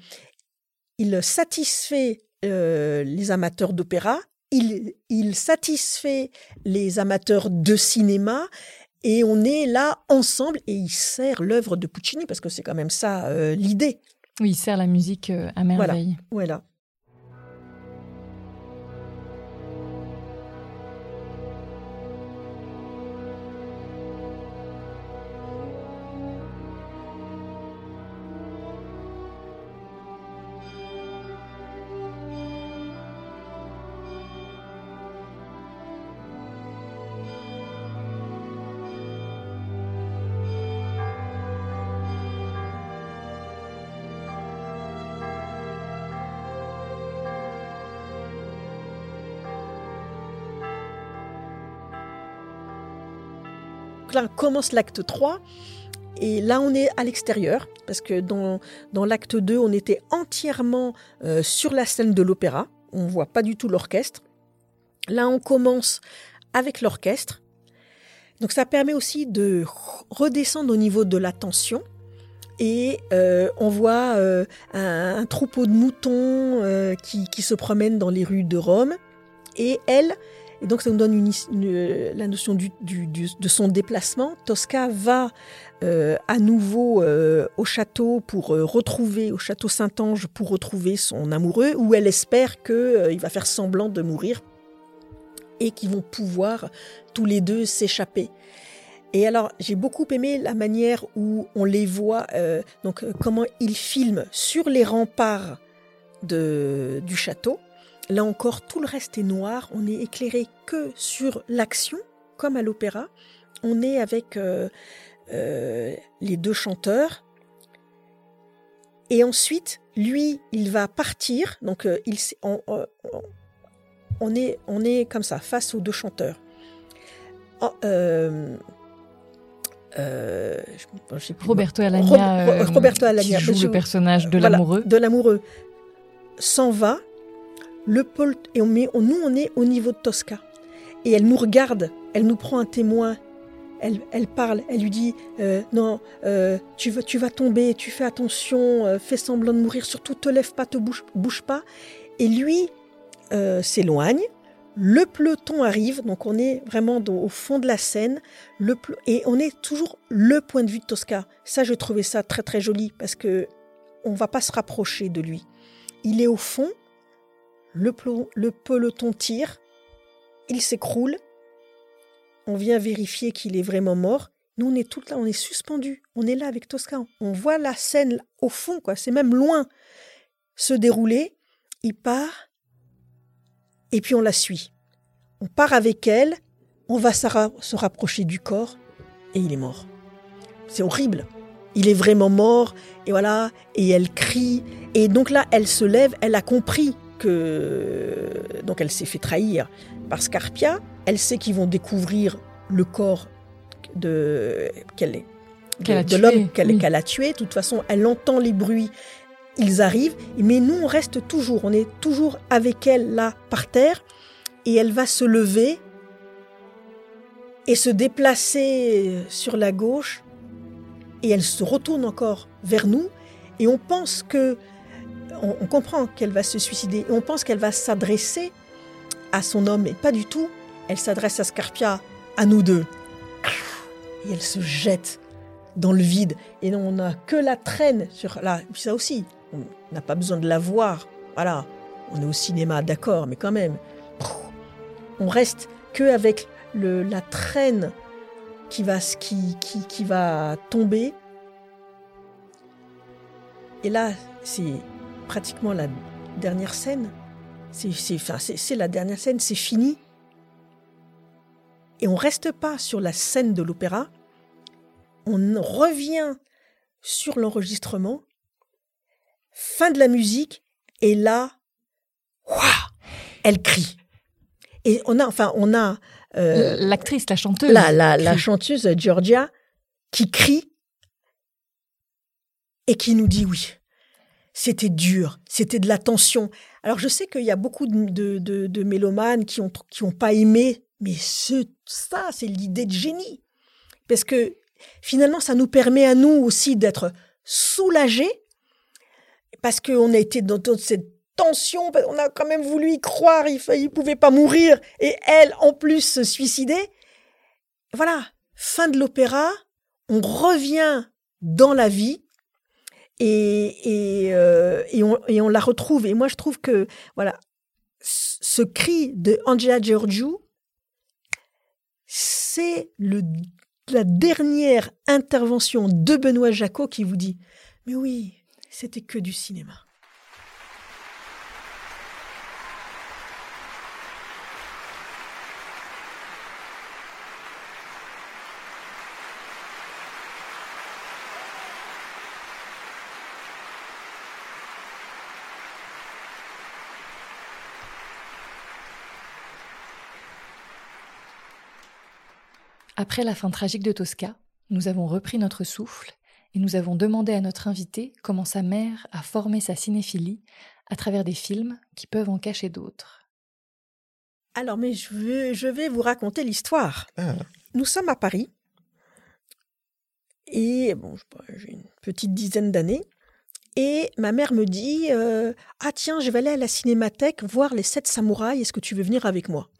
satisfait euh, les amateurs d'opéra il, satisfait les amateurs de cinéma et on est là ensemble et il sert l'œuvre de Puccini parce que c'est quand même ça euh, l'idée. Oui, il sert la musique euh, à merveille. voilà. Là, commence l'acte 3. Et là, on est à l'extérieur, parce que dans, dans l'acte 2, on était entièrement euh, sur la scène de l'opéra. On voit pas du tout l'orchestre. Là, on commence avec l'orchestre, Donc ça permet aussi de redescendre au niveau de la tension. Et euh, on voit euh, un, troupeau de moutons euh, qui, se promènent dans les rues de Rome. Et elle, et donc ça nous donne une, la notion de son déplacement. Tosca va à nouveau au château pour retrouver, au château Saint-Ange pour retrouver son amoureux, où elle espère qu'il va faire semblant de mourir et qui vont pouvoir tous les deux s'échapper. Et alors, j'ai beaucoup aimé la manière où on les voit, euh, donc euh, comment ils filment sur les remparts du château. Là encore, tout le reste est noir. On est éclairé que sur l'action, comme à l'opéra. On est avec euh, les deux chanteurs. Et ensuite, lui, il va partir. Donc, il, on, on est, on est comme ça, face aux deux chanteurs. Oh, euh, euh, Roberto Alagna, euh, Roberto Alagna qui joue le personnage de l'amoureux. De l'amoureux s'en va. Le Paul, et on met, nous, on est au niveau de Tosca. Et elle nous regarde, elle nous prend un témoin. Elle, elle parle, elle lui dit Non, tu, vas, tu vas tomber, tu fais attention, fais semblant de mourir, surtout te lève pas, te bouge, bouge pas. Et lui, euh, s'éloigne. Le peloton arrive, donc on est vraiment au fond de la scène, le et on est toujours le point de vue de Tosca. Ça, je trouvais ça très très joli parce que on va pas se rapprocher de lui. Il est au fond, le, peloton tire, il s'écroule, on vient vérifier qu'il est vraiment mort. Nous, on est tout là, on est suspendu, on est là avec Tosca. On voit la scène au fond, quoi. C'est même loin se dérouler. Il part, et puis on la suit. On part avec elle, on va se rapprocher du corps, et il est mort. C'est horrible. Il est vraiment mort, et voilà, et elle crie, et donc là, elle se lève, elle a compris que... Donc elle s'est fait trahir par Scarpia, elle sait qu'ils vont découvrir le corps de qu'elle de, l'homme qu'elle a tué. De toute façon, elle entend les bruits ils arrivent, mais nous, on reste toujours, on est toujours avec elle là par terre, et elle va se lever et se déplacer sur la gauche, et elle se retourne encore vers nous, et on pense que, on, comprend qu'elle va se suicider, on pense qu'elle va s'adresser à son homme, et pas du tout, elle s'adresse à Scarpia, à nous deux, et elle se jette dans le vide, et on n'a que la traîne sur là, ça aussi, on n'a pas besoin de la voir. Voilà, on est au cinéma, d'accord, mais quand même, on reste que avec le, la traîne qui va, qui, qui, qui va tomber. Et là, c'est pratiquement la dernière scène. C'est la dernière scène, c'est fini. Et on reste pas sur la scène de l'opéra. On revient sur l'enregistrement fin de la musique, et là, elle crie. Et on a, enfin, on a euh, l'actrice, la chanteuse, la, la, chanteuse Georgia, qui crie et qui nous dit oui. C'était dur, c'était de la tension. Alors je sais qu'il y a beaucoup de, de, mélomanes qui n'ont qui ont pas aimé, mais ce, ça, c'est l'idée de génie. Parce que finalement, ça nous permet à nous aussi d'être soulagés parce qu'on a été dans toute cette tension, on a quand même voulu y croire, il ne pouvait pas mourir, et elle, en plus, se suicider. Voilà, fin de l'opéra, on revient dans la vie, euh, et, on, la retrouve. Et moi, je trouve que, voilà, ce cri de Angela Giorgio, c'est la dernière intervention de Benoît Jacot qui vous dit, mais oui, c'était que du cinéma. Après la fin tragique de Tosca, nous avons repris notre souffle et nous avons demandé à notre invité comment sa mère a formé sa cinéphilie à travers des films qui peuvent en cacher d'autres. Alors, mais je vais, je vais vous raconter l'histoire. Ah. nous sommes à Paris. Et bon, j'ai une petite dizaine d'années. Et ma mère me dit euh, Ah, tiens, je vais aller à la cinémathèque voir les sept samouraïs. Est-ce que tu veux venir avec moi?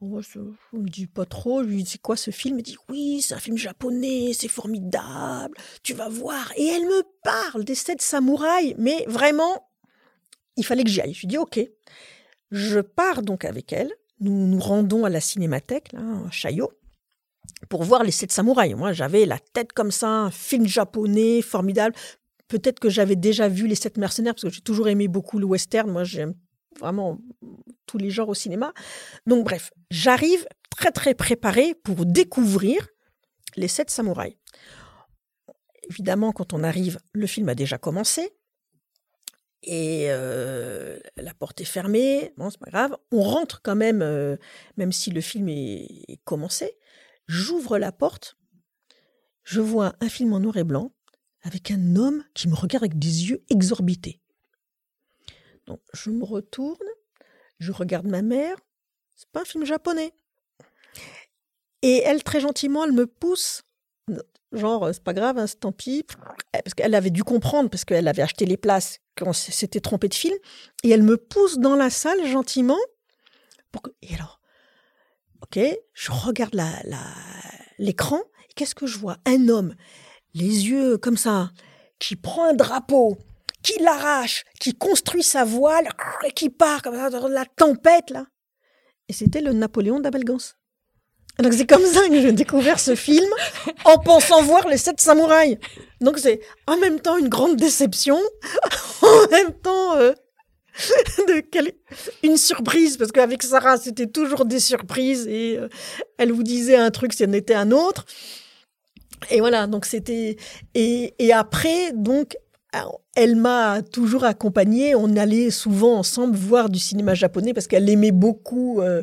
Oh, Je ne me dis pas trop. Je lui dis quoi ce film? Elle dit Oui, c'est un film japonais, c'est formidable. Tu vas voir. Et elle me parle des sept samouraïs. Mais vraiment, il fallait que j'y aille. Je lui dis Ok. Je pars donc avec elle. Nous nous rendons à la cinémathèque, là, à Chaillot pour voir les sept samouraïs. Moi, j'avais la tête comme ça, un film japonais formidable. Peut-être que j'avais déjà vu les sept mercenaires parce que j'ai toujours aimé beaucoup le western. Moi, j'aime vraiment tous les genres au cinéma. Donc, bref, j'arrive très très préparé pour découvrir les sept samouraïs. Évidemment, quand on arrive, le film a déjà commencé. Et euh, la porte est fermée, bon, c'est pas grave. On rentre quand même, euh, même si le film est commencé. J'ouvre la porte, je vois un film en noir et blanc avec un homme qui me regarde avec des yeux exorbités. Donc je me retourne, je regarde ma mère, c'est pas un film japonais. Et elle, très gentiment, elle me pousse, genre, c'est pas grave, hein, tant pis, parce qu'elle avait dû comprendre, parce qu'elle avait acheté les places, qu'on s'était trompé de film, et elle me pousse dans la salle gentiment. Pour que... Et alors, Ok, je regarde l'écran. La, Qu'est-ce que je vois? Un homme, les yeux comme ça, qui prend un drapeau, qui l'arrache, qui construit sa voile, et qui part comme ça dans la tempête là. Et c'était le Napoléon d'Abelgance. Donc c'est comme ça que j'ai découvert ce film en pensant voir les sept samouraïs. Donc c'est en même temps une grande déception, en même temps euh, une surprise, parce qu'avec Sarah, c'était toujours des surprises et euh, elle vous disait un truc, si en était un autre. Et voilà, donc c'était. Et après, donc, elle m'a toujours accompagnée. On allait souvent ensemble voir du cinéma japonais parce qu'elle aimait beaucoup. Euh,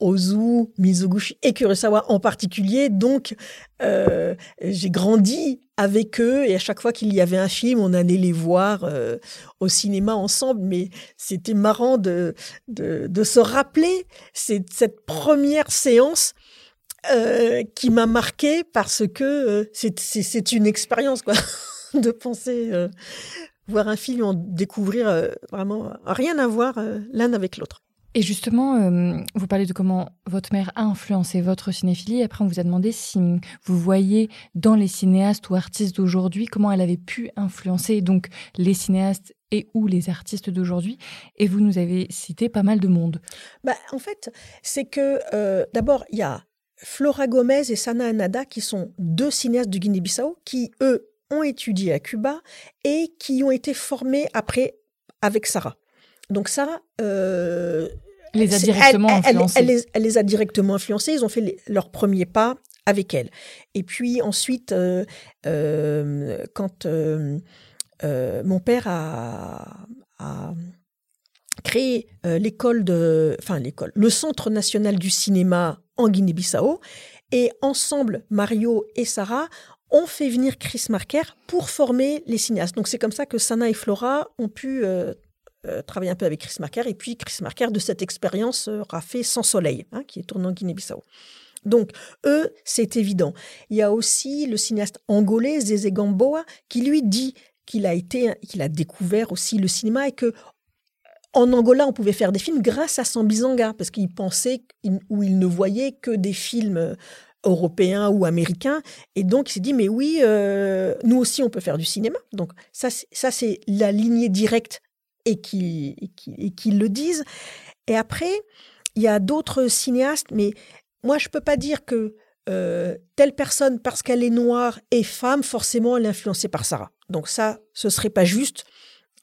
Ozu, Mizoguchi et Kurosawa en particulier. Donc, euh, j'ai grandi avec eux et à chaque fois qu'il y avait un film, on allait les voir euh, au cinéma ensemble. Mais c'était marrant de, de, se rappeler cette première séance euh, qui m'a marqué parce que c'est une expérience, quoi, de penser voir un film, en découvrir vraiment rien à voir l'un avec l'autre. Et justement, euh, vous parlez de comment votre mère a influencé votre cinéphilie. Après, on vous a demandé si vous voyez dans les cinéastes ou artistes d'aujourd'hui comment elle avait pu influencer donc les cinéastes et ou les artistes d'aujourd'hui. Et vous nous avez cité pas mal de monde. Bah, en fait, c'est que euh, d'abord, il y a Flora Gomez et Sana Anada qui sont deux cinéastes du Guinée-Bissau qui, eux, ont étudié à Cuba et qui ont été formés après avec Sarah. Donc Sarah, euh, les a directement elle, influencés. Elle, les, a directement influencés. Ils ont fait leur premier pas avec elle. Et puis ensuite, euh, euh, quand mon père a, créé l'école de, enfin l'école, le Centre national du cinéma en Guinée-Bissau, et ensemble, Mario et Sarah ont fait venir Chris Marker pour former les cinéastes. Donc c'est comme ça que Sana et Flora ont pu euh, travailler un peu avec Chris Marker. Et puis Chris Marker, de cette expérience, aura fait Sans Soleil, hein, qui est tourné en Guinée-Bissau. Donc, eux, c'est évident. Il y a aussi le cinéaste angolais, Zézé Gamboa, qui lui dit qu'il a été, qu'il a découvert aussi le cinéma et que en Angola, on pouvait faire des films grâce à Sambizanga, parce qu'il pensait ou il ne voyait que des films européens ou américains. Et donc, il s'est dit, mais oui, euh, nous aussi, on peut faire du cinéma. Donc, ça, ça c'est la lignée directe et qu'ils le disent. Et après, il y a d'autres cinéastes, mais moi, je ne peux pas dire que euh, telle personne, parce qu'elle est noire et femme, forcément, elle est influencée par Sarah. Donc ça, ce serait pas juste.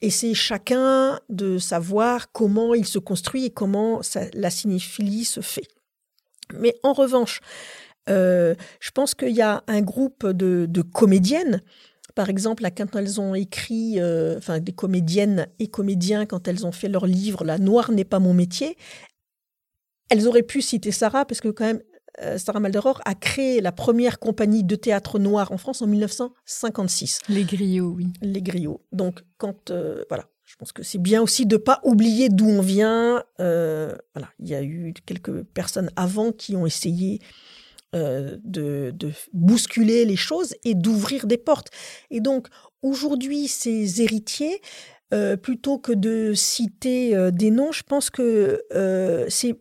Et c'est chacun de savoir comment il se construit et comment la cinéphilie se fait. Mais en revanche, euh, je pense qu'il y a un groupe de, de comédiennes par exemple, quand elles ont écrit, euh, enfin des comédiennes et comédiens, quand elles ont fait leur livre La Noire n'est pas mon métier, elles auraient pu citer Sarah, parce que quand même, euh, Sarah Malderor a créé la première compagnie de théâtre noir en France en 1956. Les griots, oui. Les griots. Donc, quand, euh, voilà, je pense que c'est bien aussi de ne pas oublier d'où on vient. voilà, il y a eu quelques personnes avant qui ont essayé euh, de, bousculer les choses et d'ouvrir des portes. Et donc, aujourd'hui, ces héritiers, euh, plutôt que de citer euh, des noms, je pense que c'est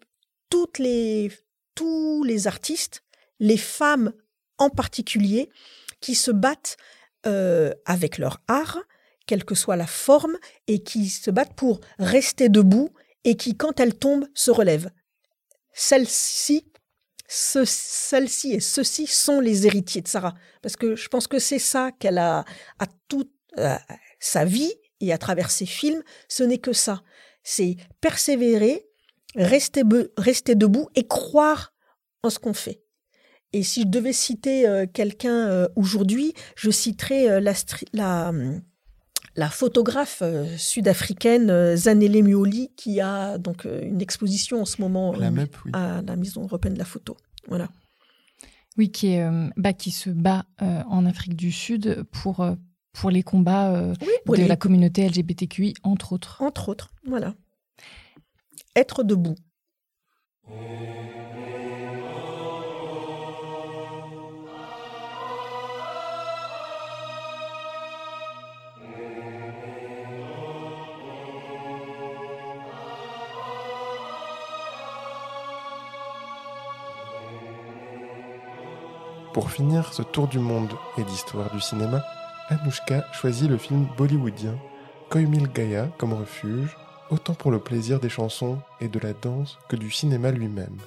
toutes les, tous les artistes, les femmes en particulier, qui se battent avec leur art, quelle que soit la forme, et qui se battent pour rester debout et qui, quand elles tombent, se relèvent. Celles-ci, ce, celles-ci et ceux-ci sont les héritiers de Sarah. Parce que je pense que c'est ça qu'elle a à toute euh, sa vie et à travers ses films. Ce n'est que ça. C'est persévérer, rester, rester debout et croire en ce qu'on fait. Et si je devais citer euh, quelqu'un euh, aujourd'hui, je citerais la, la hum, la photographe euh, sud-africaine euh, Zanele Muoli qui a donc euh, une exposition en ce moment à la Maison européenne de la photo. Voilà. Oui, qui, est, bah, qui se bat en Afrique du Sud pour, pour les combats de la communauté LGBTQI, entre autres. Entre autres, voilà. Être debout. Pour finir ce tour du monde et d'histoire du cinéma, Anouchka choisit le film bollywoodien Koimil Gaya comme refuge, autant pour le plaisir des chansons et de la danse que du cinéma lui-même.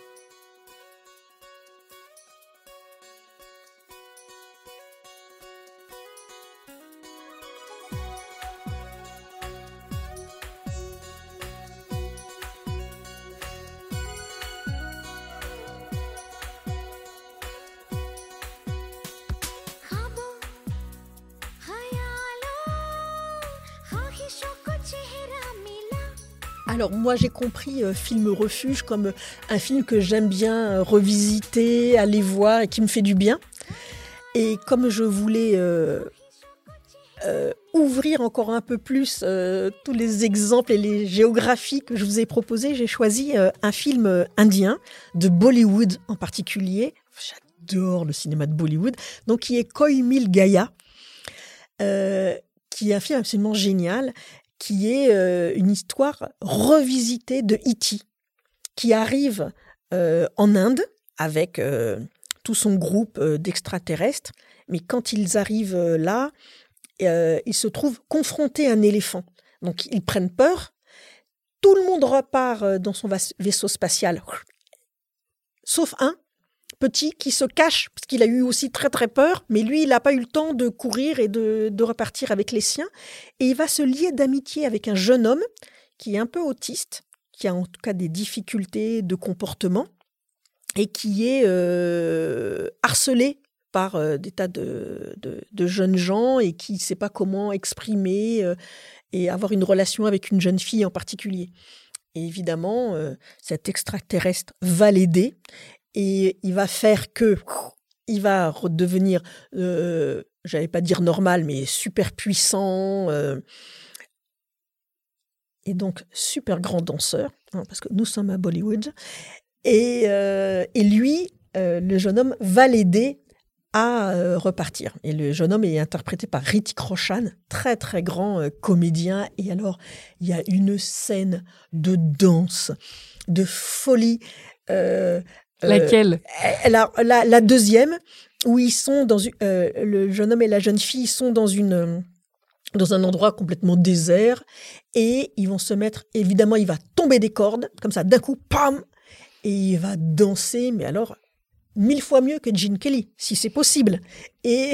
Moi j'ai compris euh, film refuge comme un film que j'aime bien euh, revisiter, aller voir et qui me fait du bien. Et comme je voulais euh, ouvrir encore un peu plus tous les exemples et les géographies que je vous ai proposées, j'ai choisi un film indien, de Bollywood en particulier. J'adore le cinéma de Bollywood. Donc qui est Koimil Gaya. qui est un film absolument génial qui est euh, une histoire revisitée de Iti, qui arrive euh, en Inde avec euh, tout son groupe d'extraterrestres, mais quand ils arrivent là, ils se trouvent confrontés à un éléphant. Donc ils prennent peur, tout le monde repart dans son vaisseau spatial, sauf un petit qui se cache, parce qu'il a eu aussi très très peur, mais lui, il n'a pas eu le temps de courir et de, repartir avec les siens. Et il va se lier d'amitié avec un jeune homme qui est un peu autiste, qui a en tout cas des difficultés de comportement, et qui est euh, harcelé par euh, des tas de, jeunes gens et qui ne sait pas comment exprimer euh, et avoir une relation avec une jeune fille en particulier. Et évidemment, cet extraterrestre va l'aider et il va faire que il va redevenir, euh, j'allais pas dire normal, mais super puissant. Euh, et donc super grand danseur, hein, parce que nous sommes à Bollywood. Et, euh, lui, le jeune homme, va l'aider à repartir. Et le jeune homme est interprété par Ritik Roshan, très très grand comédien. Et alors, il y a une scène de danse, de folie. Laquelle? la, la, deuxième, où ils sont dans euh, le jeune homme et la jeune fille sont dans une dans un endroit complètement désert et ils vont se mettre évidemment il va tomber des cordes comme ça d'un coup pam et il va danser mais alors mille fois mieux que Gene Kelly si c'est possible et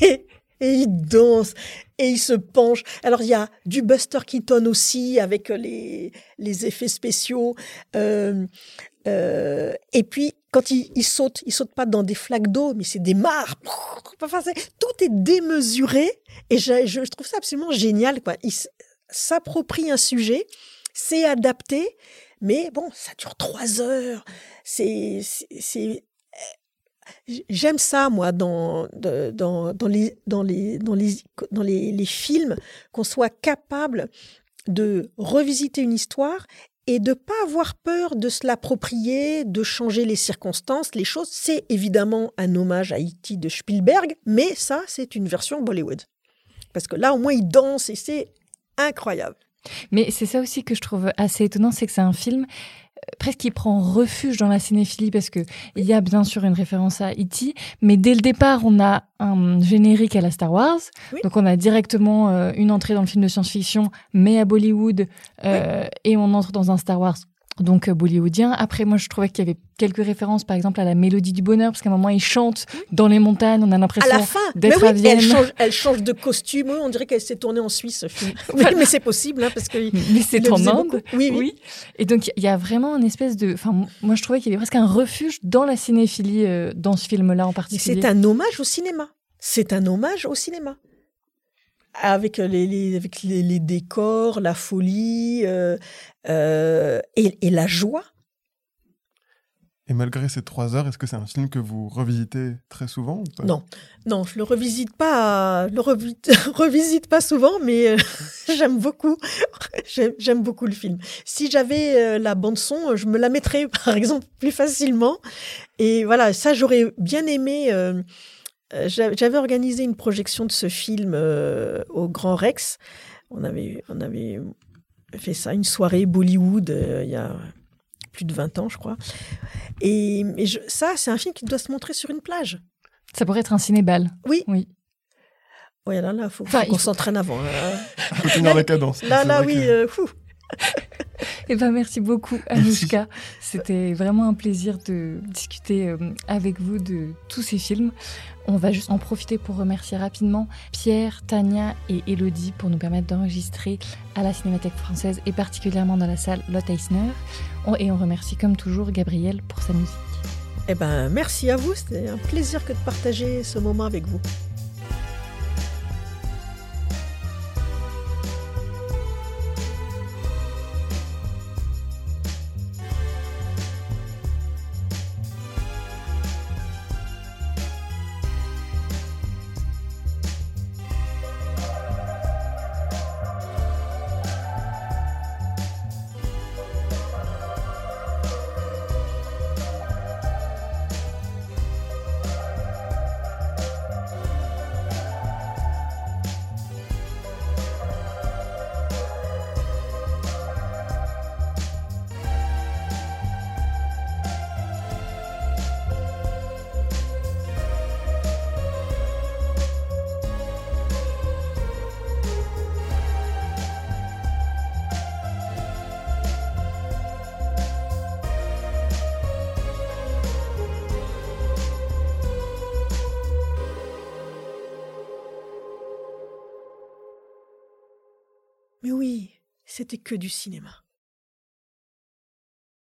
et il danse et il se penche. Alors il y a du Buster Keaton aussi avec les, les effets spéciaux. Euh, euh, et puis, quand il, il, saute, il saute pas dans des flaques d'eau, mais c'est des mares. Tout est démesuré. Et je, trouve ça absolument génial. Quoi. Il s'approprie un sujet, c'est adapté, mais bon, ça dure trois heures. C'est, J'aime ça, moi, dans, les films, qu'on soit capable de revisiter une histoire et de pas avoir peur de se l'approprier, de changer les circonstances, les choses. C'est évidemment un hommage à E.T. de Spielberg, mais ça, c'est une version Bollywood. Parce que là, au moins, il danse et c'est incroyable. Mais c'est ça aussi que je trouve assez étonnant, c'est que c'est un film presque qui prend refuge dans la cinéphilie parce que il y a bien sûr une référence à E.T., mais dès le départ, on a un générique à la Star Wars. Donc on a directement euh, une entrée dans le film de science-fiction, mais à Bollywood, euh, et on entre dans un Star Wars donc euh, bollywoodien. Après, moi, je trouvais qu'il y avait quelques références, par exemple, à la mélodie du bonheur, parce qu'à un moment, il chante dans les montagnes, on a l'impression d'être à Vienne. Elle change, elle change, de costume, on dirait qu'elle s'est tournée en Suisse. oui, mais c'est possible, hein, parce que... Mais c'est en Inde. Oui, oui, Et donc, il y a vraiment une espèce de... Enfin, moi, je trouvais qu'il y avait presque un refuge dans la cinéphilie, euh, dans ce film-là en particulier. C'est un hommage au cinéma. C'est un hommage au cinéma avec les, avec les, décors, la folie euh, euh, et, la joie. Et malgré ces trois heures, est-ce que c'est un film que vous revisitez très souvent Non, non, je le revisite pas, le revisite pas souvent, mais euh, j'aime beaucoup, j'aime beaucoup le film. Si j'avais la bande son, je me la mettrais par exemple plus facilement. Et voilà, ça j'aurais bien aimé euh, j'avais organisé une projection de ce film euh, au Grand Rex. On avait, on avait fait ça, une soirée Bollywood, euh, il y a plus de 20 ans, je crois. Et, ça, c'est un film qui doit se montrer sur une plage. Ça pourrait être un cinébal. Oui. Oui. Oui, là, là, faut, faut qu'on s'entraîne avant. Hein. faut tenir la cadence. Là, là, oui. fou. Eh ben, merci beaucoup, Anouchka. C'était vraiment un plaisir de discuter euh, avec vous de tous ces films. On va juste en profiter pour remercier rapidement Pierre, Tania et Elodie pour nous permettre d'enregistrer à la Cinémathèque française et particulièrement dans la salle Lotte Eisner. Et on remercie comme toujours Gabriel pour sa musique. Eh ben, merci à vous. C'était un plaisir que de partager ce moment avec vous. Du cinéma.